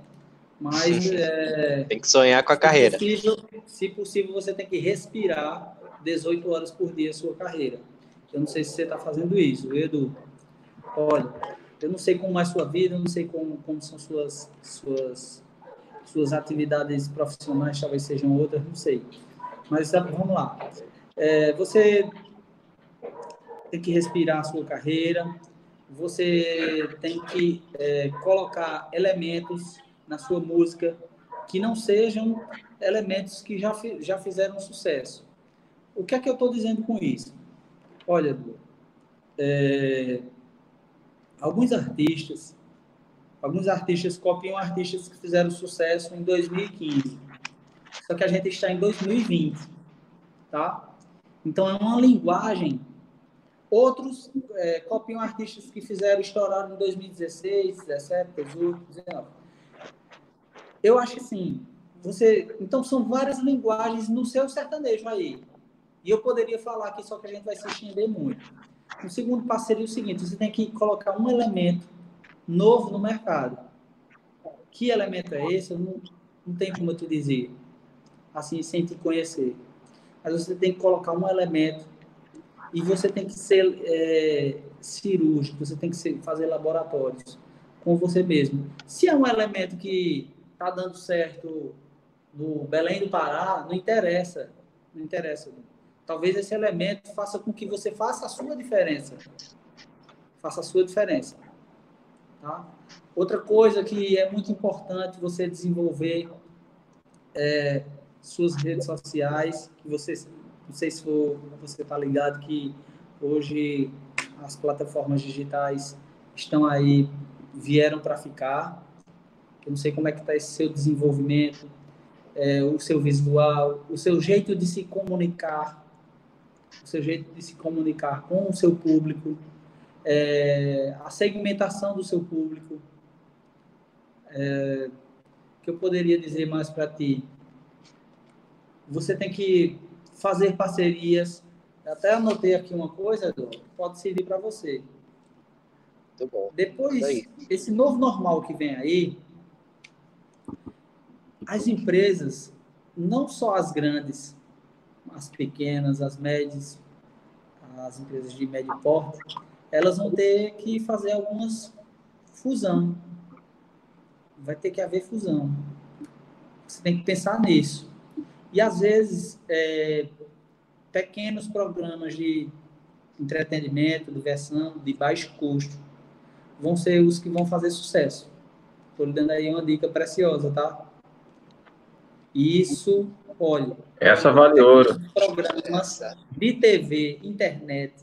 Mas é, Tem que sonhar com a carreira. Se possível, se possível, você tem que respirar 18 horas por dia a sua carreira. Eu não sei se você está fazendo isso, Edu. Olha, eu não sei como é a sua vida, eu não sei como, como são suas, suas, suas atividades profissionais, talvez sejam outras, não sei. Mas tá, vamos lá. É, você tem que respirar a sua carreira, você tem que é, colocar elementos na sua música que não sejam elementos que já, já fizeram sucesso. O que é que eu estou dizendo com isso? Olha, é, alguns artistas, alguns artistas copiam artistas que fizeram sucesso em 2015. Só que a gente está em 2020, tá? Então é uma linguagem. Outros é, copiam artistas que fizeram estourar em 2016, 17, 18, 19. Eu acho que sim. Você, então são várias linguagens no seu sertanejo aí. E eu poderia falar aqui, só que a gente vai se estender muito. O segundo passo seria o seguinte: você tem que colocar um elemento novo no mercado. Que elemento é esse? Eu não, não tenho como eu te dizer, assim, sem te conhecer. Mas você tem que colocar um elemento e você tem que ser é, cirúrgico, você tem que ser, fazer laboratórios com você mesmo. Se é um elemento que está dando certo no Belém do Pará, não interessa. Não interessa. Talvez esse elemento faça com que você faça a sua diferença. Faça a sua diferença. Tá? Outra coisa que é muito importante você desenvolver é suas redes sociais, que você, não sei se for, você está ligado que hoje as plataformas digitais estão aí, vieram para ficar. Eu não sei como é que está esse seu desenvolvimento, é, o seu visual, o seu jeito de se comunicar, seu jeito de se comunicar com o seu público, é, a segmentação do seu público. É, que eu poderia dizer mais para ti? Você tem que fazer parcerias. Até anotei aqui uma coisa, Edu, pode servir para você. Muito bom. Depois, Aí. esse novo normal que vem aí, as empresas, não só as grandes, as pequenas, as médias, as empresas de médio porte, elas vão ter que fazer algumas fusão. Vai ter que haver fusão. Você tem que pensar nisso. E às vezes, é, pequenos programas de entretenimento, diversão, de baixo custo, vão ser os que vão fazer sucesso. Estou lhe dando aí uma dica preciosa, tá? Isso, olha. Essa vale ouro. Programas de TV, internet,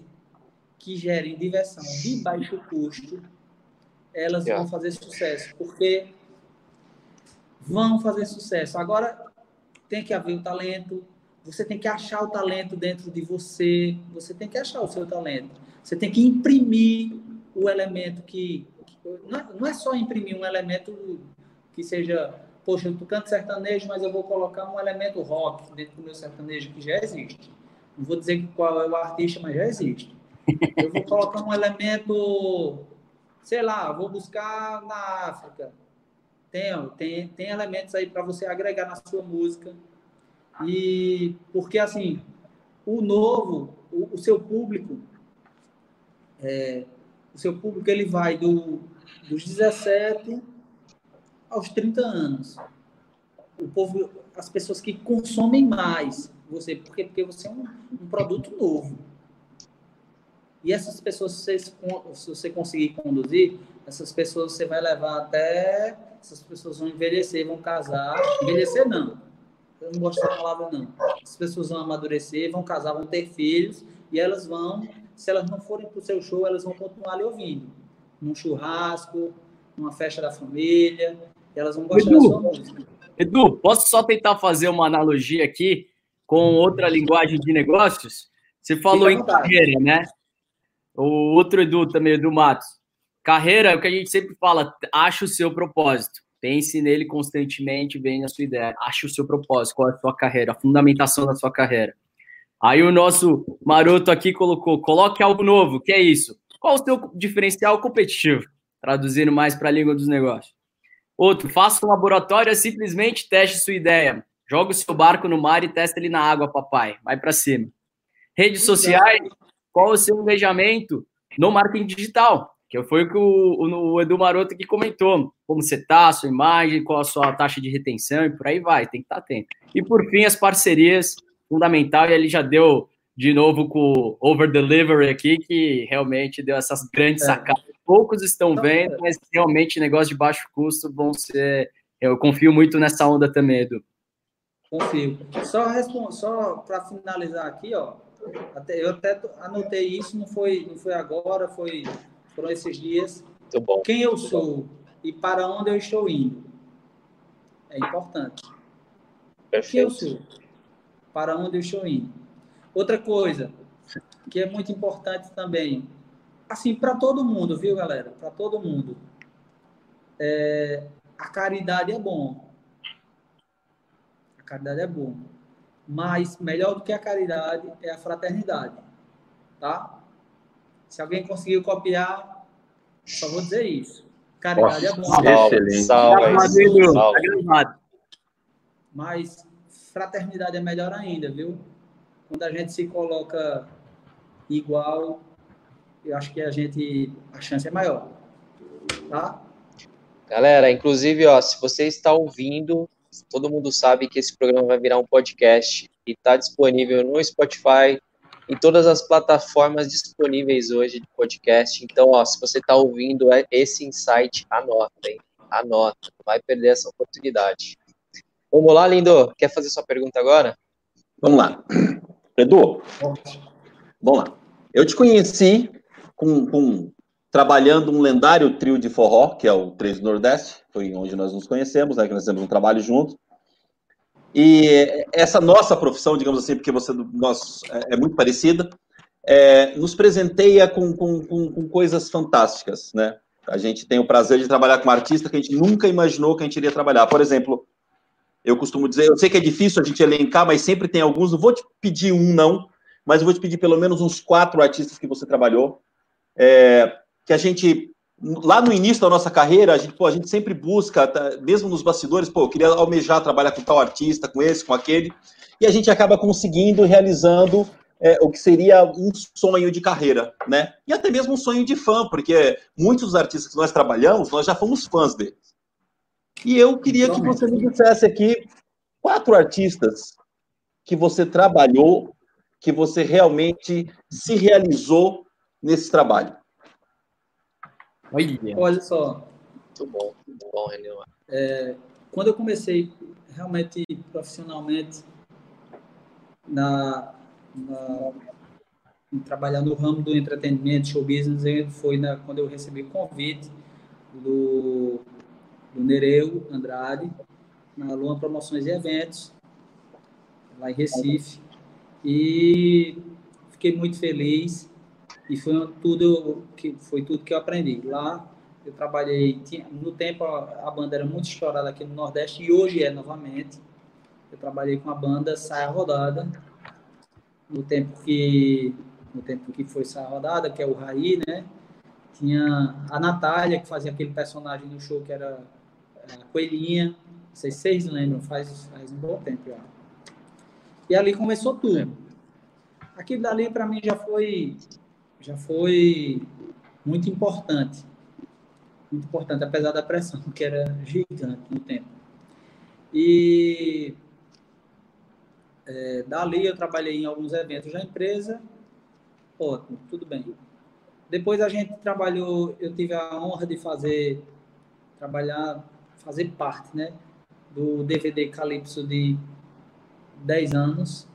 que gerem diversão de baixo custo, elas Yeah. vão fazer sucesso, porque vão fazer sucesso. Agora tem que haver o talento, você tem que achar o talento dentro de você, você tem que achar o seu talento. Você tem que imprimir o elemento que. que- não, é, não é só imprimir um elemento que seja, poxa, eu canto sertanejo, mas eu vou colocar um elemento rock dentro do meu sertanejo que já existe. Não vou dizer qual é o artista, mas já existe. Eu vou colocar um elemento, sei lá, vou buscar na África. Tem, tem, tem elementos aí para você agregar na sua música. E porque assim, o novo, o, o seu público, é, o seu público ele vai do, dos 17 aos 30 anos. O povo, as pessoas que consomem mais você, porque, porque você é um, um produto novo. E essas pessoas, se você, se você conseguir conduzir, essas pessoas você vai levar até. Essas pessoas vão envelhecer, vão casar. Envelhecer não. Eu não gosto dessa palavra, não. As pessoas vão amadurecer, vão casar, vão ter filhos, e elas vão, se elas não forem para o seu show, elas vão continuar ali ouvindo. Num churrasco, numa festa da família, elas vão gostar Edu. da sua música. Edu, posso só tentar fazer uma analogia aqui com outra linguagem de negócios? Você falou em carreira, né? O outro Edu também, Edu Matos. Carreira é o que a gente sempre fala, acha o seu propósito. Pense nele constantemente, venha a sua ideia. Ache o seu propósito, qual é a sua carreira, a fundamentação da sua carreira. Aí o nosso maroto aqui colocou, coloque algo novo, que é isso? Qual o seu diferencial competitivo? Traduzindo mais para a língua dos negócios. Outro, faça um laboratório, simplesmente teste sua ideia. Joga o seu barco no mar e testa ele na água, papai. Vai para cima. Redes sociais, qual o seu engajamento no marketing digital? Que foi o que o, o- Edu Maroto aqui comentou. Como você tá, sua imagem, qual a sua taxa de retenção e por aí vai, tem que estar atento. E por fim, as parcerias, fundamental, e ele já deu de novo com o Over Delivery aqui, que realmente deu essas grandes É. sacadas. Poucos estão Então, vendo, mas realmente negócios de baixo custo vão ser. Eu confio muito nessa onda também, Edu. Confio. Só, respon- só para finalizar aqui, ó. Até, eu até anotei isso, não foi, não foi agora, foi, foram esses dias. Muito bom. Quem eu sou e para onde eu estou indo. É importante. Quem eu Perfeito. sou, para onde eu estou indo. Outra coisa que é muito importante também, assim, para todo mundo, viu, galera? Para todo mundo. É, a caridade é bom. A caridade é bom. Mas melhor do que a caridade é a fraternidade. Tá? Se alguém conseguiu copiar, só vou dizer isso. Caridade é bom. Nossa. Excelente. Isso, Edu. salva. Tá gravado. Mas fraternidade é melhor ainda, viu? Quando a gente se coloca igual, eu acho que a gente a chance é maior. Tá? Galera, inclusive, ó, se você está ouvindo, todo mundo sabe que esse programa vai virar um podcast e está disponível no Spotify, em todas as plataformas disponíveis hoje de podcast. Então, ó, se você está ouvindo é- esse insight, anota, hein? Anota, não vai perder essa oportunidade. Vamos lá, Lindo. Quer fazer sua pergunta agora? Vamos lá. Edu, vamos lá. Eu te conheci com, com- trabalhando um lendário trio de forró, que é o Três do Nordeste, foi onde nós nos conhecemos, né, que nós fizemos um trabalho junto. E essa nossa profissão, digamos assim, porque você nós, é, é muito parecida, é, nos presenteia com, com, com, com coisas fantásticas, né? A gente tem o prazer de trabalhar com um artista que a gente nunca imaginou que a gente iria trabalhar. Por exemplo, eu costumo dizer, eu sei que é difícil a gente elencar, mas sempre tem alguns. Não vou te pedir um, não, mas eu vou te pedir pelo menos uns quatro artistas que você trabalhou. É, que a gente, lá no início da nossa carreira, a gente, pô, a gente sempre busca, tá, mesmo nos bastidores, pô, eu queria almejar trabalhar com tal artista, com esse, com aquele, e a gente acaba conseguindo, realizando é, o que seria um sonho de carreira, né? E até mesmo um sonho de fã, porque muitos dos artistas que nós trabalhamos, nós já fomos fãs deles. E eu queria que você me dissesse aqui quatro artistas que você trabalhou, que você realmente se realizou nesse trabalho. Olha. Olha só, Muito bom, muito bom, René. quando eu comecei realmente profissionalmente na, na- em trabalhar no ramo do entretenimento, show business, foi na, quando eu recebi o convite do, do Nereu Andrade, na Luan Promoções e Eventos, lá em Recife. E fiquei muito feliz e foi tudo que foi tudo que eu aprendi. Lá eu trabalhei, tinha, no tempo a, a, banda era muito estourada aqui no Nordeste e hoje é novamente. Eu trabalhei com a banda Saia Rodada, no tempo que no tempo que foi Saia Rodada, que é o Raí, né? Tinha a Natália, que fazia aquele personagem no show que era a Coelhinha. Se vocês lembram, faz, faz um bom tempo já. E ali começou tudo. Aquilo dali para mim já foi já foi muito importante. Muito importante, apesar da pressão, que era gigante no tempo. E é, dali eu trabalhei em alguns eventos da empresa. Ótimo, tudo bem. Depois a gente trabalhou, eu tive a honra de fazer, trabalhar, fazer parte, né, do DVD Calypso de 10 anos,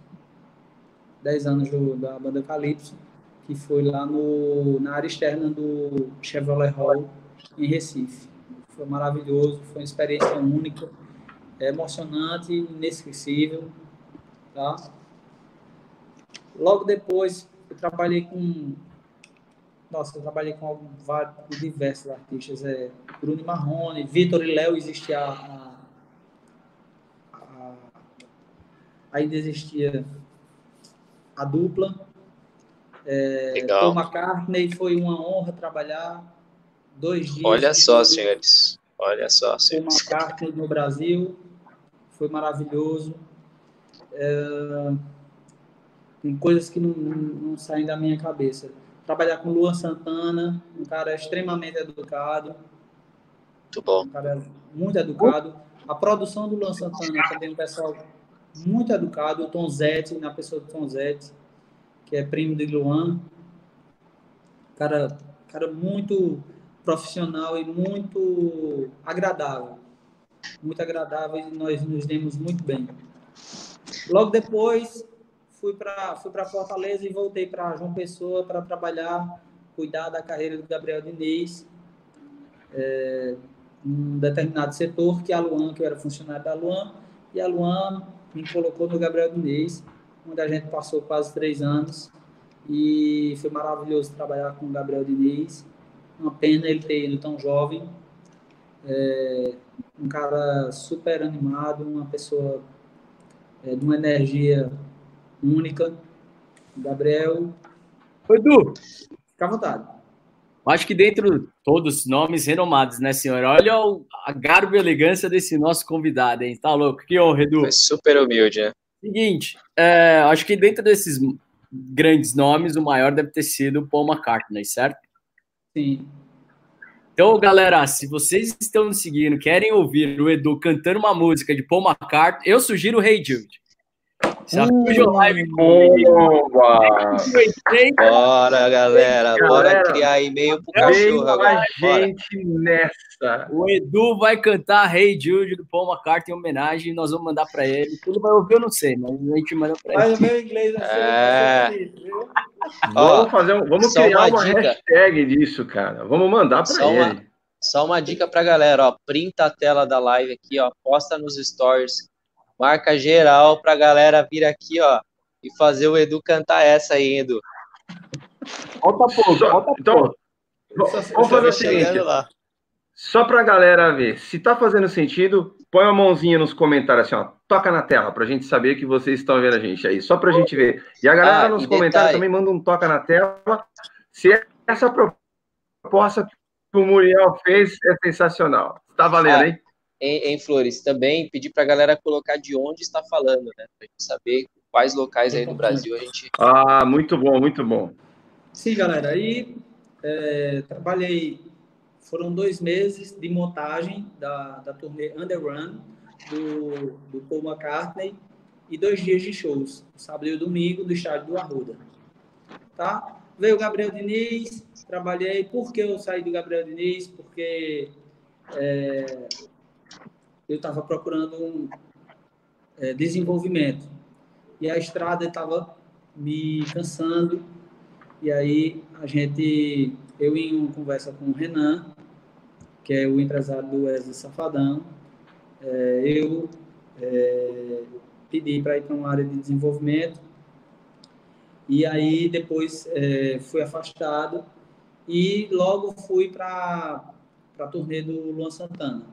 10 anos do, da banda Calypso, que foi lá no, na área externa do Chevrolet Hall, em Recife. Foi maravilhoso, foi uma experiência única, é emocionante, inesquecível, tá? Logo depois, eu trabalhei com nossa, eu trabalhei com vários, com diversos artistas, é, Bruno Marrone, Vitor e Léo existia a, a, a, ainda existia a dupla. É, Legal. Paul McCartney foi uma honra trabalhar dois dias. Olha só, senhores. Olha só, senhores. Paul McCartney no Brasil foi maravilhoso. É, tem coisas que não, não, não saem da minha cabeça trabalhar com Luan Santana, um cara extremamente educado. Muito bom. Um cara muito educado. A produção do Luan Santana também um pessoal muito educado. O Tom Zete, na pessoa do Tom Zete, que é primo de Luan. Cara, cara muito profissional e muito agradável. Muito agradável e nós nos demos muito bem. Logo depois, fui para fui para Fortaleza e voltei para João Pessoa para trabalhar, cuidar da carreira do Gabriel Diniz, é, um determinado setor, que é a Luan, que eu era funcionário da Luan, e a Luan me colocou no Gabriel Diniz, onde a gente passou quase três anos, e foi maravilhoso trabalhar com o Gabriel Diniz, uma pena ele ter ido tão jovem, é, um cara super animado, uma pessoa é, de uma energia única. Gabriel. Edu. Fica à vontade. Acho que dentro todos nomes renomados, né, senhor? Olha o, a garbo e elegância desse nosso convidado, hein? Tá louco? Que honra, Edu. Foi super humilde, né? Seguinte, é, acho que dentro desses grandes nomes, o maior deve ter sido o Paul McCartney, certo? Sim. Então, galera, se vocês estão nos seguindo, querem ouvir o Edu cantando uma música de Paul McCartney, eu sugiro o Hey Jude. O live comigo. Bora, galera. Bora criar e-mail pro cachorro agora. gente nessa. O Edu vai cantar Hey Jude do Paul McCartney em homenagem. Nós vamos mandar pra ele. Ele vai ouvir, eu não sei, mas a gente manda pra ele. Mas o meu inglês é. Vamos, fazer um, vamos criar uma, uma hashtag disso, cara. Vamos mandar pra só ele. Uma, só uma dica pra galera, ó. Printa a tela da live aqui, ó. Posta nos stories marca geral pra galera vir aqui, ó, e fazer o Edu cantar essa aí, Edu. Falta pouco, falta então, pouco. Vamos fazer o seguinte. Lá. Só pra galera ver, se tá fazendo sentido, põe a mãozinha nos comentários assim, ó. Toca na tela pra gente saber que vocês estão vendo a gente aí, só pra gente ver. E a galera ah, nos comentários detalhe. também manda um toca na tela. Se essa proposta que o Muriel fez é sensacional. Tá valendo, ah, hein? Em, em Flores. Também pedir para a galera colocar de onde está falando, né? Para gente saber quais locais aí no Brasil a gente. Ah, muito bom, muito bom. Sim, galera. Aí é, trabalhei, foram dois meses de montagem da, da turnê Underrun do, do Paul McCartney e dois dias de shows, sábado e domingo, do estádio do Arruda. Tá? Veio o Gabriel Diniz, trabalhei. Por que eu saí do Gabriel Diniz? Porque é, eu estava procurando um é, desenvolvimento. E a estrada estava me cansando. E aí a gente, eu em uma conversa com o Renan, que é o empresário do Wesley Safadão, é, eu é, pedi para ir para uma área de desenvolvimento e aí depois é, fui afastado e logo fui para a turnê do Luan Santana,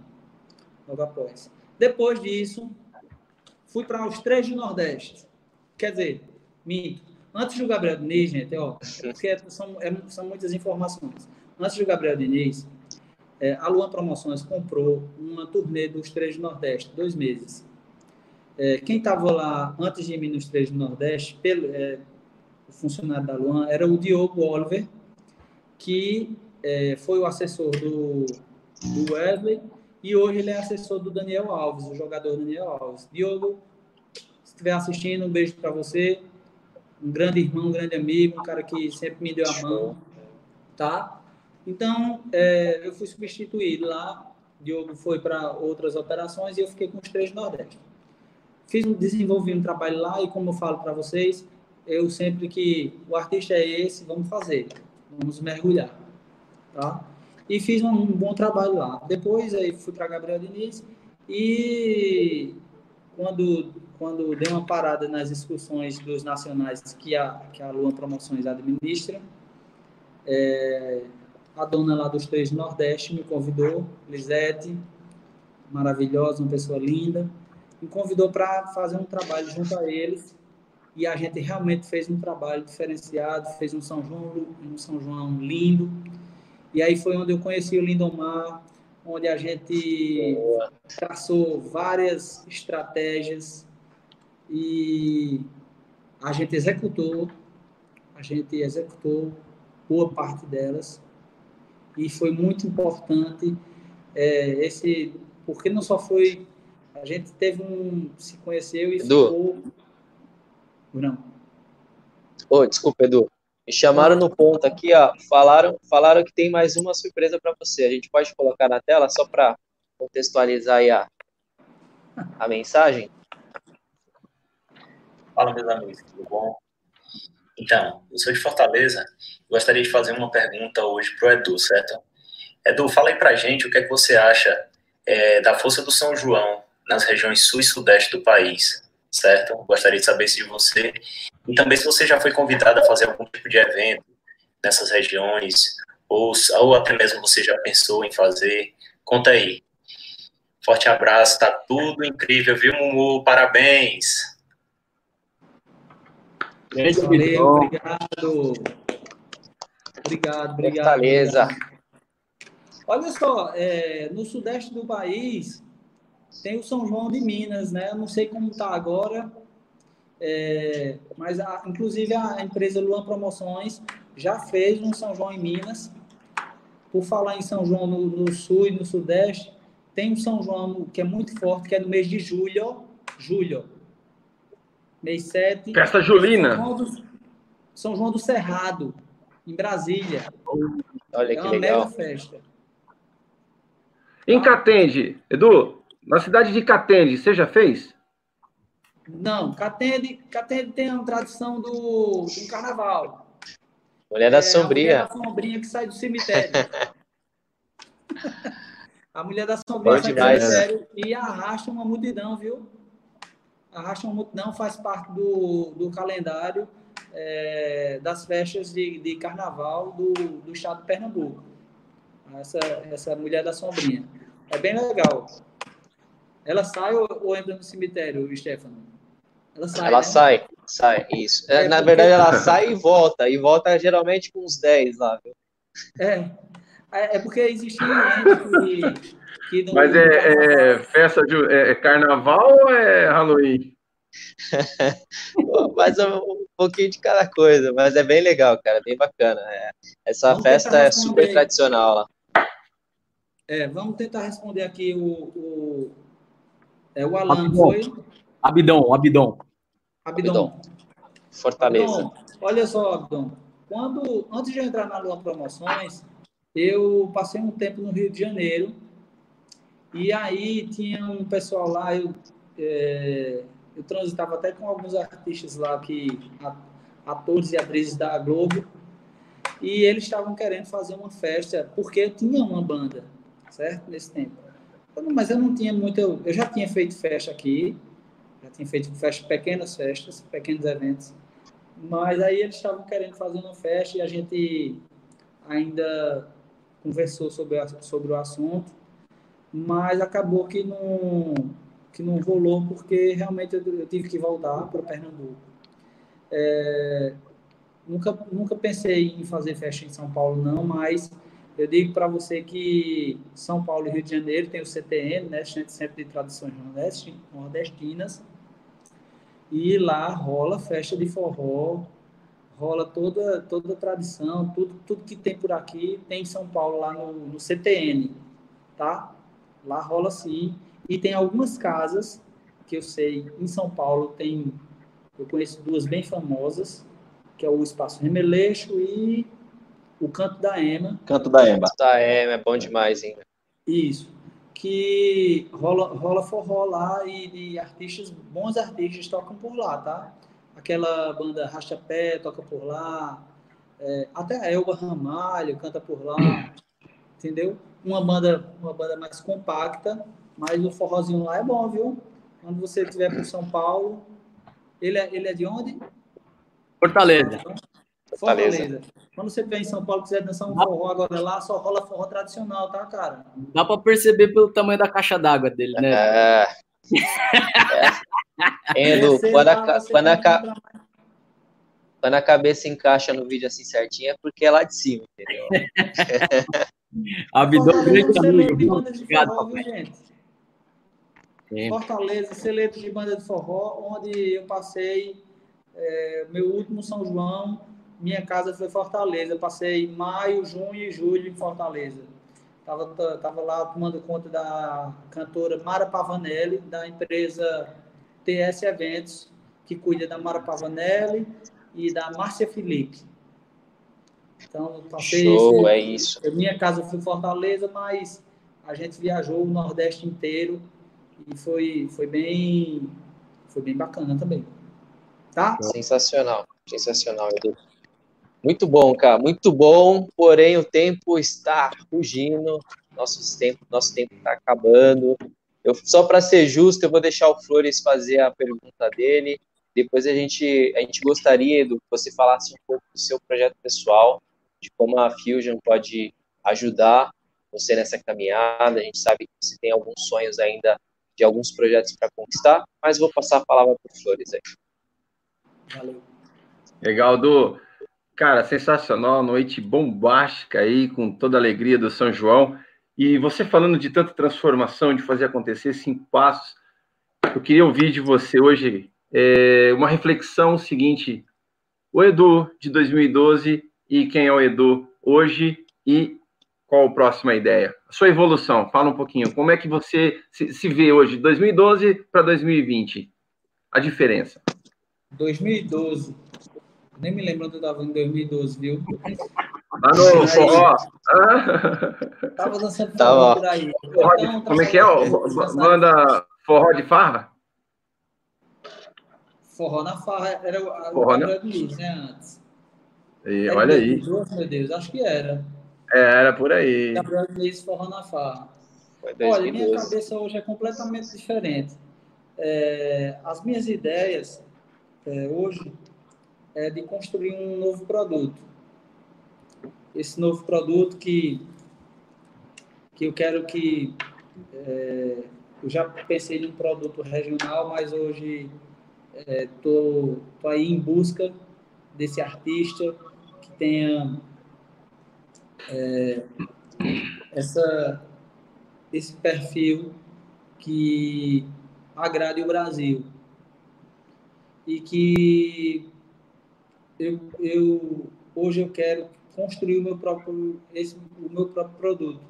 logo após. Depois disso, fui para os três do Nordeste. Quer dizer, minto. Antes do Gabriel Diniz, gente, ó, porque são, é, são muitas informações. Antes do Gabriel Diniz, é, a Luan Promoções comprou uma turnê dos três do Nordeste, dois meses. É, quem estava lá antes de mim nos três do Nordeste, pelo, é, o funcionário da Luan, era o Diogo Oliver, que é, foi o assessor do, do Wesley e hoje ele é assessor do Daniel Alves, o jogador Daniel Alves. Diogo, se estiver assistindo, um beijo para você. Um grande irmão, um grande amigo, um cara que sempre me deu a mão, tá? Então, é, eu fui substituído lá. Diogo foi para outras operações e eu fiquei com os três Nordeste. Fiz, desenvolvi um trabalho lá e, como eu falo para vocês, eu sempre que o artista é esse, vamos fazer, vamos mergulhar, tá? E fiz um, um bom trabalho lá. Depois aí fui para Gabriel Diniz e quando quando dei uma parada nas excursões dos nacionais que a que a Luan Promoções administra, é, a dona lá dos três Nordeste me convidou, Lisete, maravilhosa, uma pessoa linda, me convidou para fazer um trabalho junto a eles e a gente realmente fez um trabalho diferenciado, fez um São João, um São João lindo. E aí foi onde eu conheci o Lindomar, onde a gente traçou várias estratégias e a gente executou, a gente executou boa parte delas e foi muito importante é, esse porque não só foi a gente teve um se conheceu e Edu. ficou não. Ô, desculpa, Edu. Me chamaram no ponto aqui, ó. Falaram, falaram que tem mais uma surpresa para você. A gente pode colocar na tela só para contextualizar aí a, a mensagem? Fala, meus amigos, tudo bom? Então, eu sou de Fortaleza. Gostaria de fazer uma pergunta hoje pro Edu, certo? Edu, fala aí pra gente o que é que você acha é, da força do São João nas regiões sul e sudeste do país certo? Gostaria de saber se você e também se você já foi convidado a fazer algum tipo de evento nessas regiões ou, ou até mesmo você já pensou em fazer. Conta aí. Forte abraço, tá tudo incrível, viu, Mumu? Parabéns. Valeu, obrigado. Obrigado, obrigado. Fortaleza. Olha só, é, no sudeste do país, tem o São João de Minas, né? Eu não sei como está agora, é, mas a, inclusive a empresa Luan Promoções já fez um São João em Minas. Por falar em São João no, no sul e no sudeste, tem um São João que é muito forte, que é no mês de julho. Julho. Mês 7. Festa Julina. São João do, São João do Cerrado, em Brasília. Olha é que uma legal. mega festa. Em Catende, Edu, na cidade de Catende, você já fez? Não, Catende, Catende tem uma tradição do, do carnaval. Mulher da É, sombria. A mulher da sombrinha que sai do cemitério. a mulher da sombrinha Bom sai demais. do cemitério e arrasta uma multidão, viu? Arrasta uma multidão, faz parte do, do calendário é, das festas de, de carnaval do, do estado de Pernambuco. Essa, essa mulher da sombrinha. É bem legal. Ela sai ou, ou entra no cemitério, Stefano? Ela sai. Ela né? sai, sai, isso. É, É, na porque- verdade, ela sai e volta, e volta geralmente com uns 10 lá, viu? É, é é porque existe gente que, que não. Mas é, é festa de é, é carnaval ou é Halloween? Mas é um pouquinho de cada coisa, mas é bem legal, cara, bem bacana. É, essa Vamos festa é super tradicional lá. É, vamos tentar responder aqui o. o é o Alan, Abidão. foi? Abidão, Abidão. Abidon. Fortaleza. Abidon, olha só, Abidon. Quando, antes de eu entrar na Lua Promoções, eu passei um tempo no Rio de Janeiro. E aí tinha um pessoal lá, eu, é, eu transitava até com alguns artistas lá, que, atores e atrizes da Globo, e eles estavam querendo fazer uma festa, porque eu tinha uma banda. certo? Nesse tempo. Mas eu não tinha muito. Eu já tinha feito festa aqui, já tinha feito festa, pequenas festas, pequenos eventos. Mas aí eles estavam querendo fazer uma festa e a gente ainda conversou sobre, a, sobre o assunto, mas acabou que não, que não rolou porque realmente eu, eu tive que voltar para Pernambuco. É, nunca, nunca pensei em fazer festa em São Paulo, não, mas eu digo para você que São Paulo e Rio de Janeiro tem o CTN, né, Centro de Tradições Nordestinas, e lá rola festa de forró, rola toda toda a tradição, tudo tudo que tem por aqui tem em São Paulo lá no, no CTN, tá? Lá rola sim e tem algumas casas que eu sei em São Paulo tem eu conheço duas bem famosas que é o Espaço Remeleixo e o Canto da Ema. Canto da Ema. Canto da Ema é bom demais, hein? Isso que rola, rola forró lá e, e artistas, bons artistas tocam por lá, tá? Aquela banda Rachapé toca por lá, é, até a Elba Ramalho canta por lá, entendeu? Uma banda, uma banda mais compacta, mas o forrozinho lá é bom, viu? Quando você estiver por São Paulo, ele é, ele é de onde? Fortaleza. Fortaleza. Fortaleza. Quando você vem em São Paulo quiser dançar um forró agora lá, só rola forró tradicional, tá, cara? Dá pra perceber pelo tamanho da caixa d'água dele, né? É. é. Edu, quando, a, quando, a, quando a cabeça encaixa no vídeo assim certinho, é porque é lá de cima, entendeu? Abdômen grande amigo. Obrigado, papai. Gente. Fortaleza, celeiro de banda de forró, onde eu passei é, meu último São João minha casa foi Fortaleza. Eu passei maio, junho e julho em Fortaleza. Tava, tava lá tomando conta da cantora Mara Pavanelli, da empresa TS Eventos, que cuida da Mara Pavanelli e da Márcia Felipe. Então, passei. Show, esse, é isso. Minha casa foi Fortaleza, mas a gente viajou o Nordeste inteiro e foi, foi bem foi bem bacana também. Tá? Sensacional, sensacional, Edu. Muito bom, cara, muito bom. Porém, o tempo está fugindo, nosso tempo, nosso tempo está acabando. Eu, só para ser justo, eu vou deixar o Flores fazer a pergunta dele. Depois a gente, a gente gostaria, Edu, que você falasse um pouco do seu projeto pessoal, de como a Fusion pode ajudar você nessa caminhada. A gente sabe que você tem alguns sonhos ainda de alguns projetos para conquistar, mas vou passar a palavra para o Flores aí. Valeu. Legal, Du. Cara, sensacional, noite bombástica aí, com toda a alegria do São João. E você falando de tanta transformação, de fazer acontecer cinco passos, eu queria ouvir de você hoje é, uma reflexão seguinte: o Edu de 2012 e quem é o Edu hoje e qual a próxima ideia? A sua evolução, fala um pouquinho. Como é que você se, se vê hoje, 2012 para 2020? A diferença. 2012 nem me lembro onde eu estava em 2012, viu? Ah, no forró. Tava dançando tá forró por aí. Então, como é que é? Banda forró de farra? Forró na farra. Era o forró Gabriel Luiz, né, antes. E, olha aí. meu Deus, acho que era. É, era por aí. Gabriel Luiz, forró na farra. Olha, minha cabeça hoje é completamente diferente. É, as minhas ideias é, hoje é de construir um novo produto. Esse novo produto que, que eu quero que. É, eu já pensei em um produto regional, mas hoje estou é, aí em busca desse artista que tenha é, essa, esse perfil que agrade o Brasil e que eu, eu hoje eu quero construir o meu próprio esse, o meu próprio produto.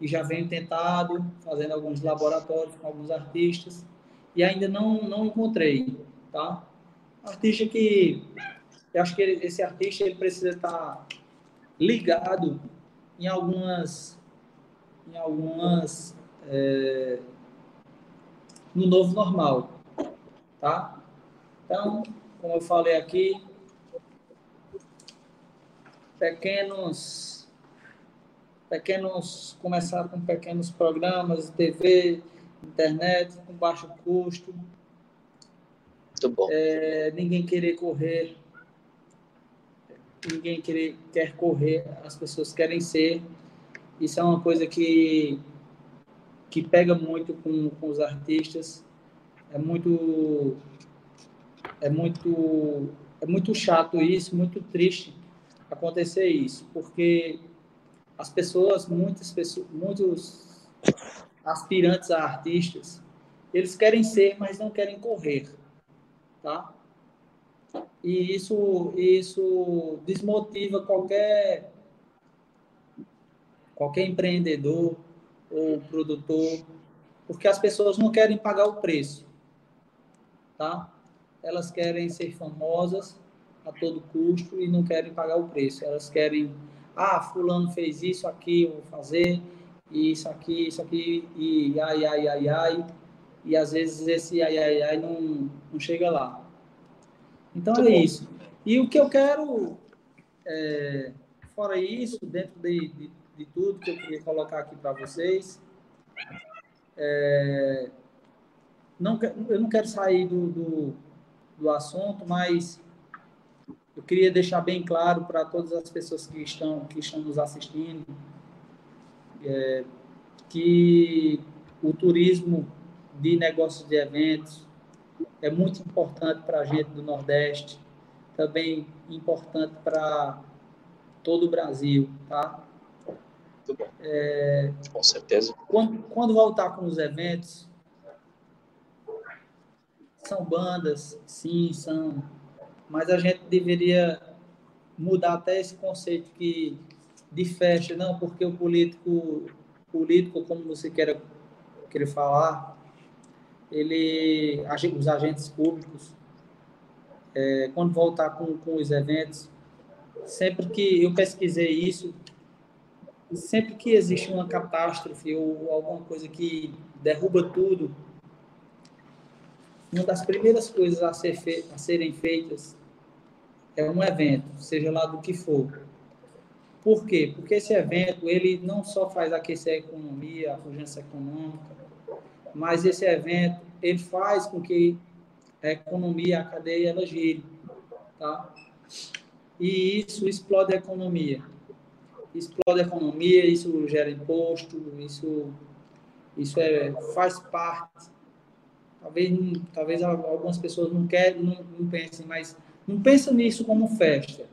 E já venho tentado fazendo alguns laboratórios com alguns artistas. E ainda não não encontrei tá? Artista que eu acho que ele, esse artista ele precisa estar ligado em algumas em algumas é, no novo normal tá? Então como eu falei aqui pequenos pequenos, começar com pequenos programas TV, internet, com baixo custo. Muito bom. É, ninguém querer correr, ninguém querer, quer correr, as pessoas querem ser. Isso é uma coisa que, que pega muito com, com os artistas. É muito, é muito, é muito chato isso, muito triste acontecer isso, porque as pessoas, muitas pessoas, muitos aspirantes a artistas, eles querem ser, mas não querem correr, tá? E isso, isso desmotiva qualquer qualquer empreendedor ou produtor, porque as pessoas não querem pagar o preço, tá? Elas querem ser famosas a todo custo e não querem pagar o preço. Elas querem, ah, fulano fez isso aqui, eu vou fazer, isso aqui, isso aqui, e ai, ai, ai, ai, e às vezes esse ai, ai, ai não, não chega lá. Então Muito é bom. isso. E o que eu quero, é, fora isso, dentro de, de, de, tudo que eu queria colocar aqui para vocês, é, não, eu não quero sair do, do, do assunto, mas eu queria deixar bem claro para todas as pessoas que estão, que estão nos assistindo é, que o turismo de negócios de eventos é muito importante para a gente do Nordeste, também importante para todo o Brasil, tá? Muito bom. É, com certeza. Quando, quando voltar com os eventos, são bandas, sim, são mas a gente deveria mudar até esse conceito que de festa, não, porque o político, político como você quer, quer falar, ele, os agentes públicos, é, quando voltar com, com os eventos, sempre que eu pesquisei isso, sempre que existe uma catástrofe ou alguma coisa que derruba tudo, uma das primeiras coisas a, ser fe a serem feitas é um evento, seja lá do que for. Por quê? Porque esse evento, ele não só faz aquecer a economia, a pujança econômica, mas esse evento, ele faz com que a economia, a cadeia, ela gire, tá? E isso explode a economia. Explode a economia, isso gera imposto, isso, isso é, faz parte. Talvez, talvez algumas pessoas não querem, não, não pensem, mas não pensa nisso como festa,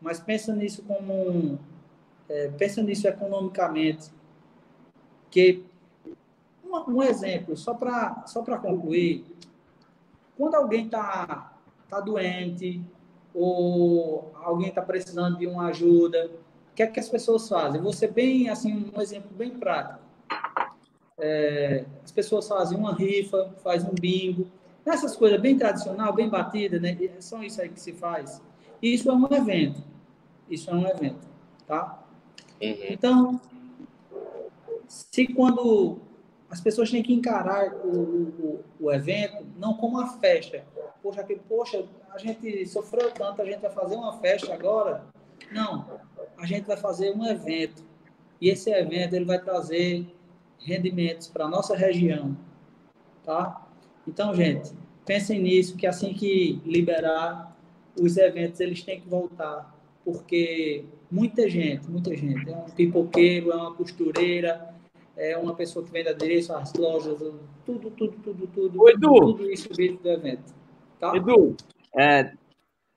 mas pensa nisso como é, pensa nisso economicamente. Que um, um exemplo só para só para concluir, quando alguém está tá doente ou alguém está precisando de uma ajuda, o que é que as pessoas fazem? Você bem assim um exemplo bem prático. É, as pessoas fazem uma rifa, faz um bingo, essas coisas bem tradicional, bem batida, né? É só isso aí que se faz. Isso é um evento. Isso é um evento, tá? Uhum. Então, se quando as pessoas têm que encarar o, o, o, evento não como uma festa, poxa, que, poxa, a gente sofreu tanto, a gente vai fazer uma festa agora? Não, a gente vai fazer um evento. E esse evento ele vai trazer rendimentos para a nossa região, tá? Então, gente, pensem nisso, que assim que liberar os eventos, eles têm que voltar, porque muita gente, muita gente, é um pipoqueiro, é uma costureira, é uma pessoa que vende adereço às lojas, tudo, tudo, tudo, tudo, Ô, Edu, tudo isso vive do evento. Tá? Edu, é,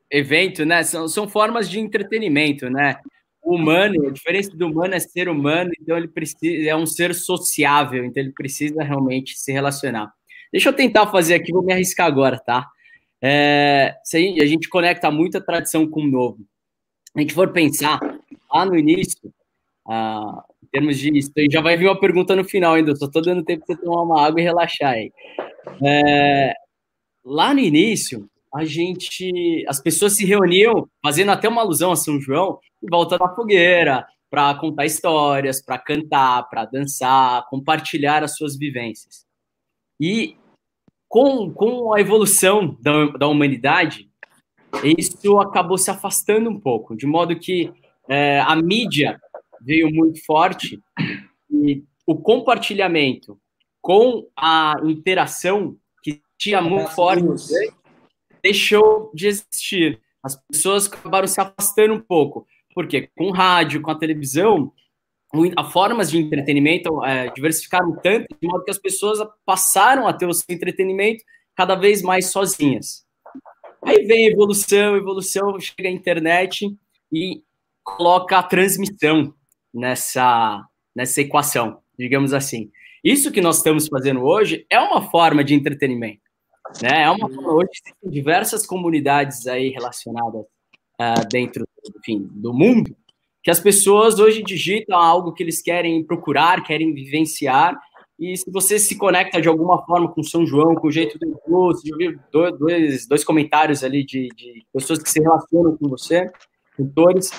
evento, né, são, são formas de entretenimento, né? O humano, a diferença do humano é ser humano, então ele precisa, é um ser sociável, então ele precisa realmente se relacionar. Deixa eu tentar fazer aqui, vou me arriscar agora, tá? É, a gente conecta muita tradição com o novo. A gente for pensar lá no início, ah, em termos de. Já vai vir uma pergunta no final ainda, só estou dando tempo para você tomar uma água e relaxar aí. É, lá no início, a gente. As pessoas se reuniam, fazendo até uma alusão a São João, em volta da fogueira, para contar histórias, para cantar, para dançar, compartilhar as suas vivências. E com, com a evolução da, da humanidade, isso acabou se afastando um pouco, de modo que é, a mídia veio muito forte e o compartilhamento com a interação que tinha muito forte deixou de existir. As pessoas acabaram se afastando um pouco, porque com rádio, com a televisão, as formas de entretenimento é, diversificaram tanto, de modo que as pessoas passaram a ter o seu entretenimento cada vez mais sozinhas. Aí vem a evolução, evolução, chega a internet e coloca a transmissão nessa, nessa equação, digamos assim. Isso que nós estamos fazendo hoje é uma forma de entretenimento. Né? É uma hoje tem diversas comunidades aí relacionadas uh, dentro enfim, do mundo que as pessoas hoje digitam algo que eles querem procurar, querem vivenciar e se você se conecta de alguma forma com São João, com o jeito do você viu dois, dois comentários ali de, de, pessoas que se relacionam com você, cantores,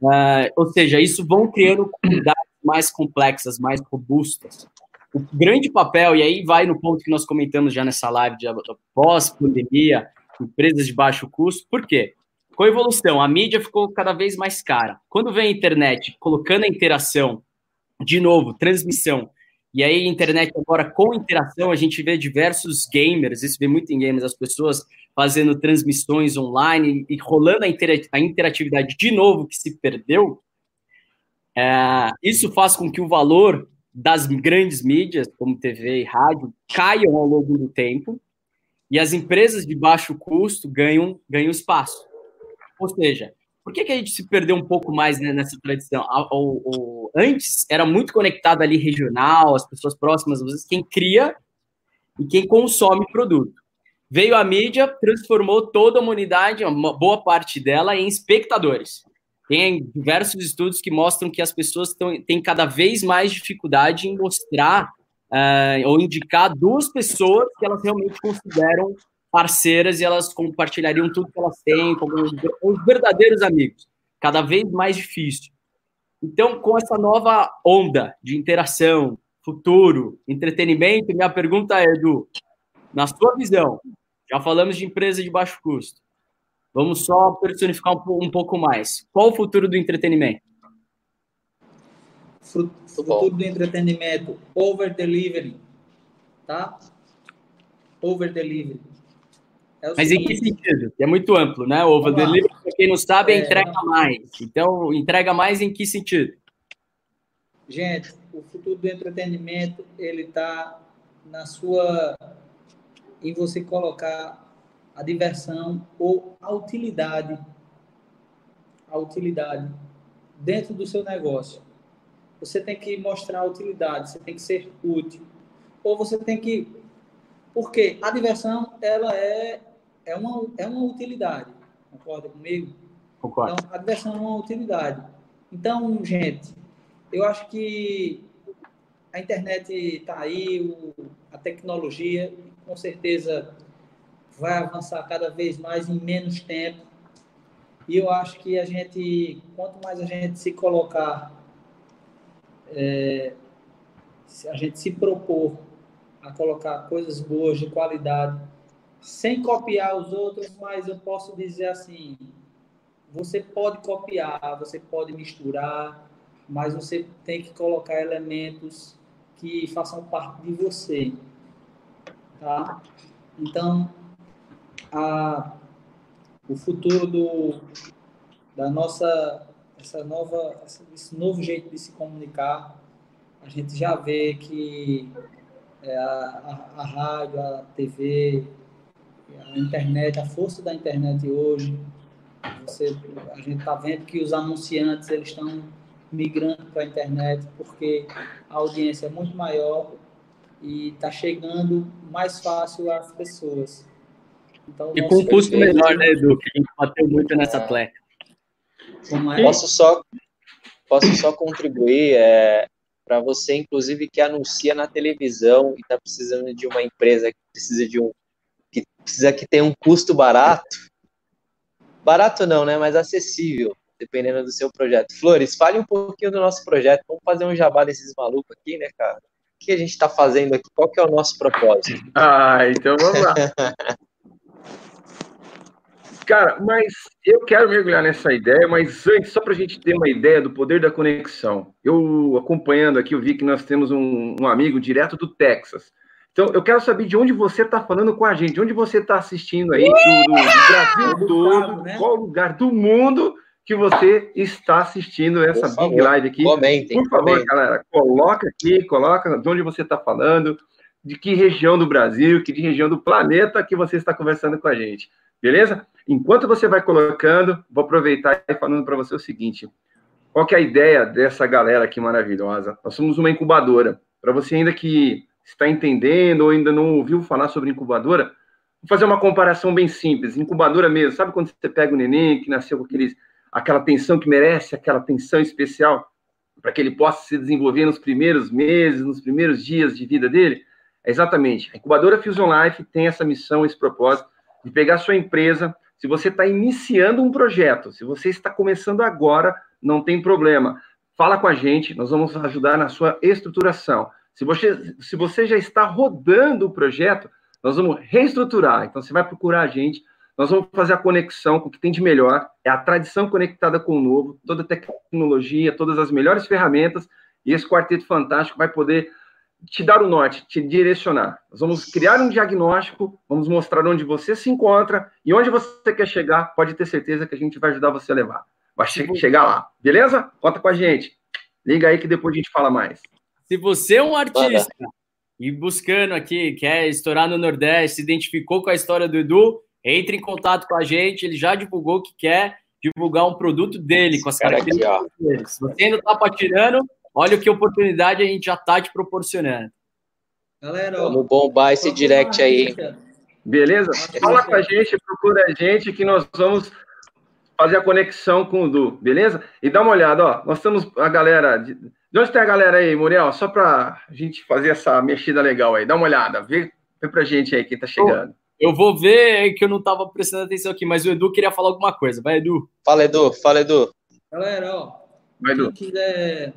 uh, ou seja, isso vão criando comunidades mais complexas, mais robustas. O grande papel, e aí vai no ponto que nós comentamos já nessa live de pós-pandemia, empresas de baixo custo, por quê? Com a evolução, a mídia ficou cada vez mais cara. Quando vem a internet colocando a interação, de novo, transmissão, e aí, internet agora com interação, a gente vê diversos gamers, isso vê muito em gamers, as pessoas fazendo transmissões online e rolando a, a interatividade de novo que se perdeu. É, isso faz com que o valor das grandes mídias, como TV e rádio, caiam ao longo do tempo e as empresas de baixo custo ganham, ganham espaço. Ou seja, por que, que a gente se perdeu um pouco mais né, nessa tradição? O, antes era muito conectado ali regional, as pessoas próximas, às vezes quem cria e quem consome produto. Veio a mídia, transformou toda a humanidade, uma boa parte dela, em espectadores. Tem diversos estudos que mostram que as pessoas tão, têm cada vez mais dificuldade em mostrar uh, ou indicar duas pessoas que elas realmente consideram parceiras e elas compartilhariam tudo que elas têm, como os verdadeiros amigos. Cada vez mais difícil. Então, com essa nova onda de interação, futuro, entretenimento, minha pergunta é, Edu, na sua visão, já falamos de empresa de baixo custo, vamos só personificar um, um pouco mais. Qual o futuro do entretenimento? Futuro do entretenimento, over delivery, tá? Over delivery. É Mas em que sentido? É muito amplo, né? O over delivery, para quem não sabe, é, é entrega mais. Então, entrega mais em que sentido? Gente, o futuro do entretenimento, ele está na sua... em você colocar a diversão ou a utilidade, a utilidade dentro do seu negócio. Você tem que mostrar a utilidade, você tem que ser útil. Ou você tem que... Porque a diversão, ela é é uma, é uma utilidade. Concorda comigo? Concordo. Então, a diversão é uma utilidade. Então, gente, eu acho que a internet está aí, o, a tecnologia, com certeza, vai avançar cada vez mais em menos tempo. E eu acho que a gente, quanto mais a gente se colocar, é, a gente se propor a colocar coisas boas, de qualidade, sem copiar os outros, mas eu posso dizer assim: você pode copiar, você pode misturar, mas você tem que colocar elementos que façam parte de você, tá? Então, a, o futuro do, da nossa essa nova esse novo jeito de se comunicar, a gente já vê que é, a, a, a rádio, a TV, a internet, a força da internet hoje, você, a gente está vendo que os anunciantes eles estão migrando para a internet porque a audiência é muito maior e está chegando mais fácil às pessoas. Então, e com um custo menor, né, Edu? Que a gente bateu muito nessa é. É? Posso só posso só contribuir é, para você, inclusive, que anuncia na televisão e está precisando de uma empresa que precisa de um que precisa que tenha um custo barato. Barato não, né? Mas acessível, dependendo do seu projeto. Flores, fale um pouquinho do nosso projeto. Vamos fazer um jabá desses malucos aqui, né, cara? O que a gente está fazendo aqui? Qual que é o nosso propósito? Ah, então vamos lá. Cara, mas eu quero mergulhar nessa ideia, mas antes, só para a gente ter uma ideia do poder da conexão. Eu, acompanhando aqui, eu vi que nós temos um, um amigo direto do Texas. Então, eu quero saber de onde você está falando com a gente, de onde você está assistindo aí, do, do, do Brasil todo, né? qual lugar do mundo que você está assistindo essa Por big favor, live aqui. Comentem, Por favor, comentem. galera, coloca aqui, coloca de onde você está falando, de que região do Brasil, que de região do planeta que você está conversando com a gente. Beleza? Enquanto você vai colocando, vou aproveitar e falando para você o seguinte: qual que é a ideia dessa galera aqui maravilhosa? Nós somos uma incubadora. Para você ainda que está entendendo ou ainda não ouviu falar sobre incubadora, vou fazer uma comparação bem simples. Incubadora mesmo, sabe quando você pega o neném que nasceu com aqueles, aquela atenção que merece, aquela atenção especial para que ele possa se desenvolver nos primeiros meses, nos primeiros dias de vida dele? É exatamente. A incubadora Fusion Life tem essa missão, esse propósito de pegar a sua empresa, se você está iniciando um projeto, se você está começando agora, não tem problema. Fala com a gente, nós vamos ajudar na sua estruturação. Se você, se você já está rodando o projeto, nós vamos reestruturar. Então, você vai procurar a gente, nós vamos fazer a conexão com o que tem de melhor, é a tradição conectada com o novo, toda a tecnologia, todas as melhores ferramentas, e esse quarteto fantástico vai poder te dar o norte, te direcionar. Nós vamos criar um diagnóstico, vamos mostrar onde você se encontra e onde você quer chegar. Pode ter certeza que a gente vai ajudar você a levar. Vai che chegar lá, beleza? Conta com a gente. Liga aí que depois a gente fala mais. Se você é um artista e buscando aqui, quer estourar no Nordeste, se identificou com a história do Edu, entre em contato com a gente. Ele já divulgou que quer divulgar um produto dele, com as características dele. Se você ainda está patirando, Olha que oportunidade a gente já está te proporcionando. Galera, vamos bombar esse direct aí. Beleza? Fala com a gente, procura a gente que nós vamos fazer a conexão com o Du, beleza? E dá uma olhada, ó. Nós temos a galera. De, de onde tem a galera aí, Muriel? Só para a gente fazer essa mexida legal aí. Dá uma olhada, vê, vê pra gente aí quem tá chegando. Eu vou ver que eu não tava prestando atenção aqui, mas o Edu queria falar alguma coisa. Vai, Edu. Fala, Edu. Fala, Edu. Galera, ó. Vai, Edu. Quem quiser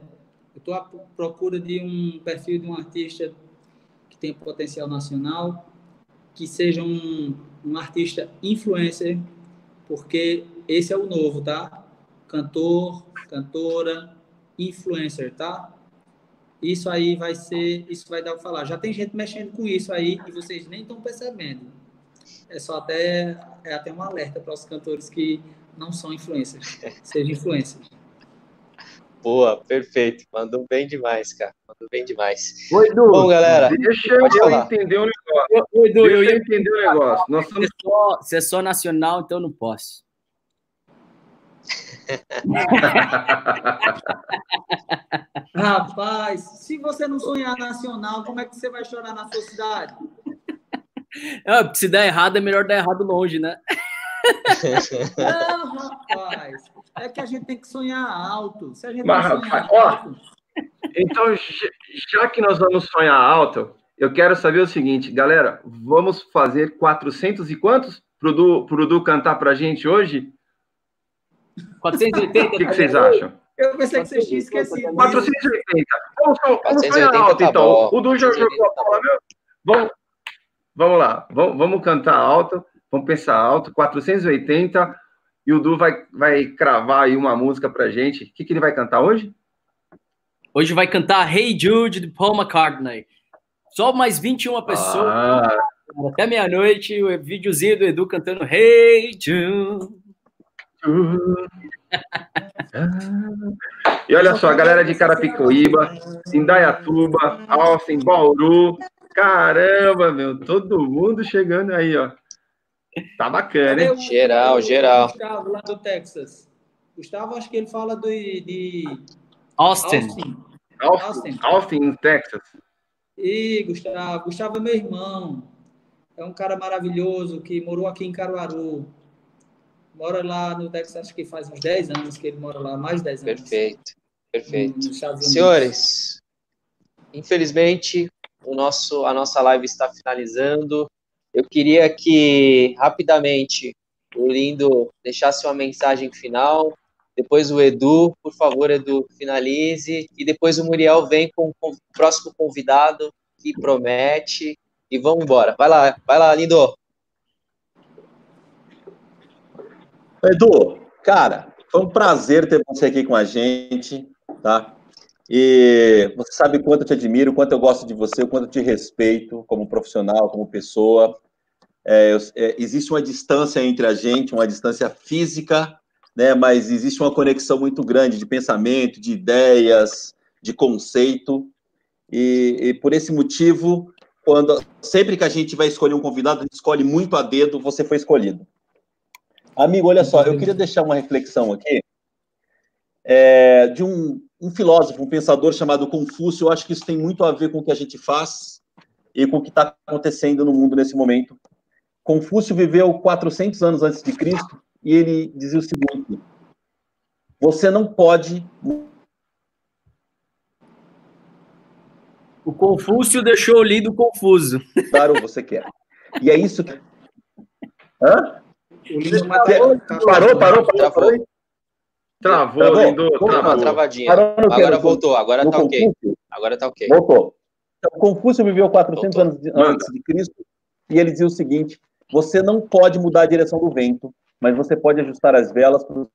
eu estou à procura de um perfil de um artista que tem potencial nacional, que seja um, um artista influencer, porque esse é o novo, tá? Cantor, cantora, influencer, tá? Isso aí vai ser, isso vai dar o falar. Já tem gente mexendo com isso aí e vocês nem estão percebendo. É só até é até um alerta para os cantores que não são influencers, sejam influencers. Boa, perfeito. Mandou bem demais, cara. Mandou bem demais. Oi, Edu. Bom, galera. Deixa eu falar. entender o negócio. Oi, deixa eu ia entender o negócio. Nós somos... se, é só, se é só nacional, então não posso. Rapaz, se você não sonhar nacional, como é que você vai chorar na sua cidade? É, se der errado, é melhor dar errado longe, né? Não, rapaz. É que a gente tem que sonhar alto. Se a gente Mas, sonhar ó, alto... Então, já que nós vamos sonhar alto, eu quero saber o seguinte, galera, vamos fazer 400 e quantos pro Du, pro Du cantar pra gente hoje? 480. O que, que vocês acham? Eu pensei que vocês tinham esquecido. 480. Vamos, vamos sonhar alto, tá então. Bom. O Du já jogou a bola, meu. Vamos, vamos lá, vamos, vamos cantar alto, vamos pensar alto, 480. E o Du vai, vai cravar aí uma música pra gente. O que, que ele vai cantar hoje? Hoje vai cantar Hey Jude, de Paul McCartney. Só mais 21 pessoas. Ah. Até meia-noite, o videozinho do Edu cantando Hey Jude. E olha só, a galera de Carapicuíba, Indaiatuba, Austin, Bauru. Caramba, meu, todo mundo chegando aí, ó. Tá bacana, hein? Geral, geral. Gustavo, lá do Texas. Gustavo, acho que ele fala do, de. Austin. Austin. Austin, Austin Texas. E Gustavo. Gustavo é meu irmão. É um cara maravilhoso que morou aqui em Caruaru. Mora lá no Texas, acho que faz uns 10 anos que ele mora lá, mais de 10 anos. Perfeito, perfeito. Senhores, infelizmente, o nosso, a nossa live está finalizando. Eu queria que, rapidamente, o Lindo deixasse uma mensagem final, depois o Edu, por favor, Edu, finalize, e depois o Muriel vem com o próximo convidado, que promete, e vamos embora. Vai lá, vai lá, Lindo. Edu, cara, foi um prazer ter você aqui com a gente, tá? E você sabe quanto eu te admiro, o quanto eu gosto de você, o quanto eu te respeito como profissional, como pessoa. É, é, existe uma distância entre a gente, uma distância física, né? Mas existe uma conexão muito grande de pensamento, de ideias, de conceito. E, e por esse motivo, quando sempre que a gente vai escolher um convidado, a gente escolhe muito a dedo. Você foi escolhido. Amigo, olha só, eu queria deixar uma reflexão aqui é, de um, um, filósofo, um pensador chamado Confúcio. Eu acho que isso tem muito a ver com o que a gente faz e com o que está acontecendo no mundo nesse momento. Confúcio viveu 400 anos antes de Cristo e ele dizia o seguinte: você não pode. O Confúcio deixou o lido confuso. Claro, você quer. E é isso que. Hã? Lindo parou, parou, parou, parou, parou. Travou, travou, Lindo, travou. travadinha. Parou agora voltou, agora tá ok. Agora tá ok. Voltou. Então, Confúcio viveu 400 voltou. anos antes de Cristo e ele dizia o seguinte: você não pode mudar a direção do vento, mas você pode ajustar as velas para o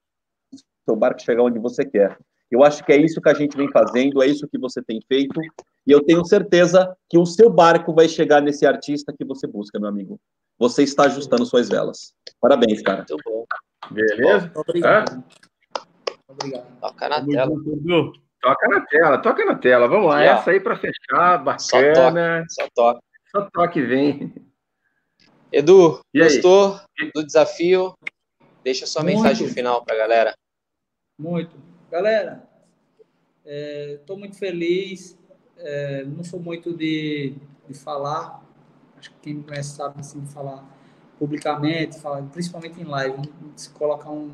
seu barco chegar onde você quer. Eu acho que é isso que a gente vem fazendo, é isso que você tem feito, e eu tenho certeza que o seu barco vai chegar nesse artista que você busca, meu amigo. Você está ajustando suas velas. Parabéns, cara. Muito bom. Beleza? Obrigado. Obrigado. Toca na tela. Toca na tela, toca na tela. Vamos lá, essa aí para fechar, bacana. Só toque. Só toque vem. Edu, e gostou aí? do desafio? Deixa sua muito. mensagem final para a galera. Muito. Galera, estou é, muito feliz. É, não sou muito de, de falar, acho que quem me conhece sabe assim, falar publicamente, falar, principalmente em live. Se colocar um,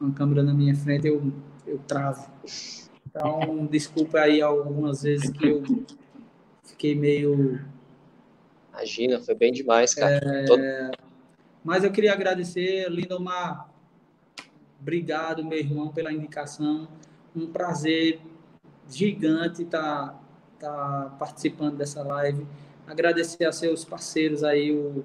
uma câmera na minha frente, eu, eu travo. Então, desculpa aí algumas vezes que eu fiquei meio. Imagina, foi bem demais, cara. É... Todo... Mas eu queria agradecer, Lindomar. Obrigado, meu irmão, pela indicação. Um prazer gigante estar tá, tá participando dessa live agradecer a seus parceiros aí, o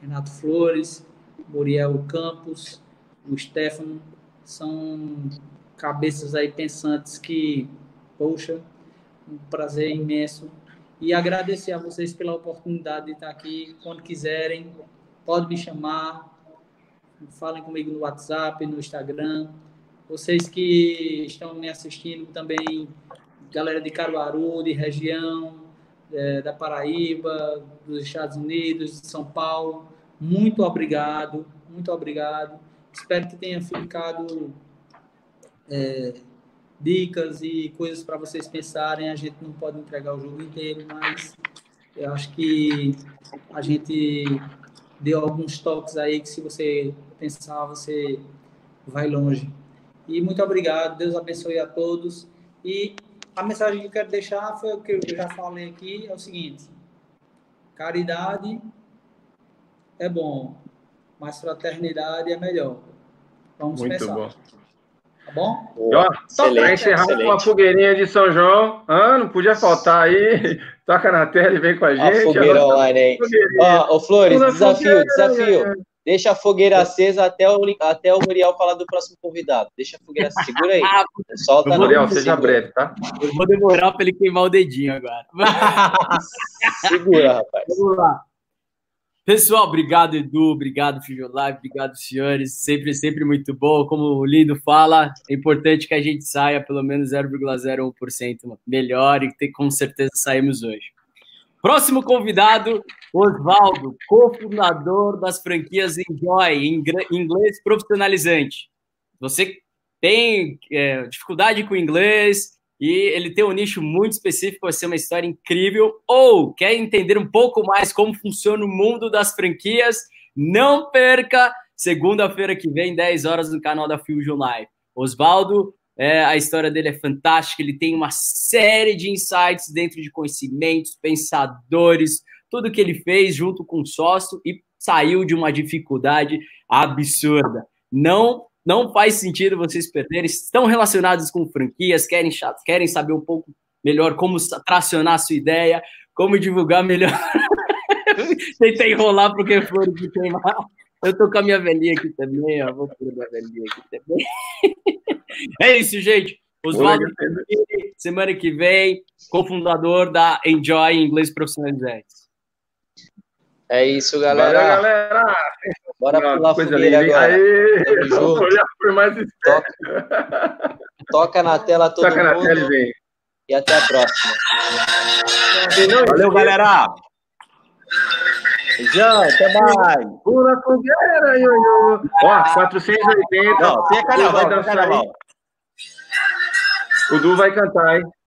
Renato Flores, Muriel Campos, o Stefano, são cabeças aí pensantes que, poxa, um prazer imenso. E agradecer a vocês pela oportunidade de estar aqui. Quando quiserem, pode me chamar. Falem comigo no WhatsApp, no Instagram. Vocês que estão me assistindo também, galera de Caruaru, de região, é, da Paraíba, dos Estados Unidos, de São Paulo. Muito obrigado, muito obrigado. Espero que tenha ficado é, dicas e coisas para vocês pensarem. A gente não pode entregar o jogo inteiro, mas eu acho que a gente deu alguns toques aí que se você pensar, você vai longe. E muito obrigado, Deus abençoe a todos. E a mensagem que eu quero deixar foi o que eu já falei aqui, é o seguinte: caridade é bom, mas fraternidade é melhor. Vamos Muito pensar. bom. Tá bom? Para encerrar com uma fogueirinha de São João. Ah, não podia faltar aí. Toca na tela e vem com a gente. A fogueira online aí. Ó, Flores, desafio, desafio. Deixa a fogueira acesa até o, até o Muriel falar do próximo convidado. Deixa a fogueira acesa. Segura aí. Solta Muriel, seja breve, tá? Eu vou demorar para ele queimar o dedinho agora. Segura, rapaz. Vamos lá. Pessoal, obrigado, Edu. Obrigado, Fio Live. Obrigado, senhores. Sempre, sempre muito bom. Como o Lindo fala, é importante que a gente saia pelo menos 0,01% melhor e com certeza saímos hoje. Próximo convidado, Oswaldo, cofundador das franquias Enjoy, inglês profissionalizante. Você tem é, dificuldade com inglês e ele tem um nicho muito específico, vai ser uma história incrível, ou quer entender um pouco mais como funciona o mundo das franquias, não perca segunda-feira que vem, 10 horas, no canal da Fusion Live. Oswaldo é, a história dele é fantástica, ele tem uma série de insights dentro de conhecimentos, pensadores, tudo que ele fez junto com o sócio e saiu de uma dificuldade absurda. Não não faz sentido vocês perderem, estão relacionados com franquias, querem, querem saber um pouco melhor como tracionar a sua ideia, como divulgar melhor. Tentei enrolar porque foi de queimar. Eu tô com a minha velhinha aqui também, ó. Vou pôr a minha velhinha aqui também. É isso, gente. Oswaldo, semana que vem, cofundador da Enjoy Inglês Profissionalizantes. É isso, galera. Valeu, galera. Bora Não, pular coisa fogueira linda. agora. Aê, vamos olhar por mais esperto. Toca, toca na tela todo Toca na mundo tela e vem. e até a próxima. Valeu, galera. Beijão, até mais. Pula fogueira, ioiô. Ó, 480. Não, tem carnaval, vai dançar carnaval. O Du vai cantar, hein?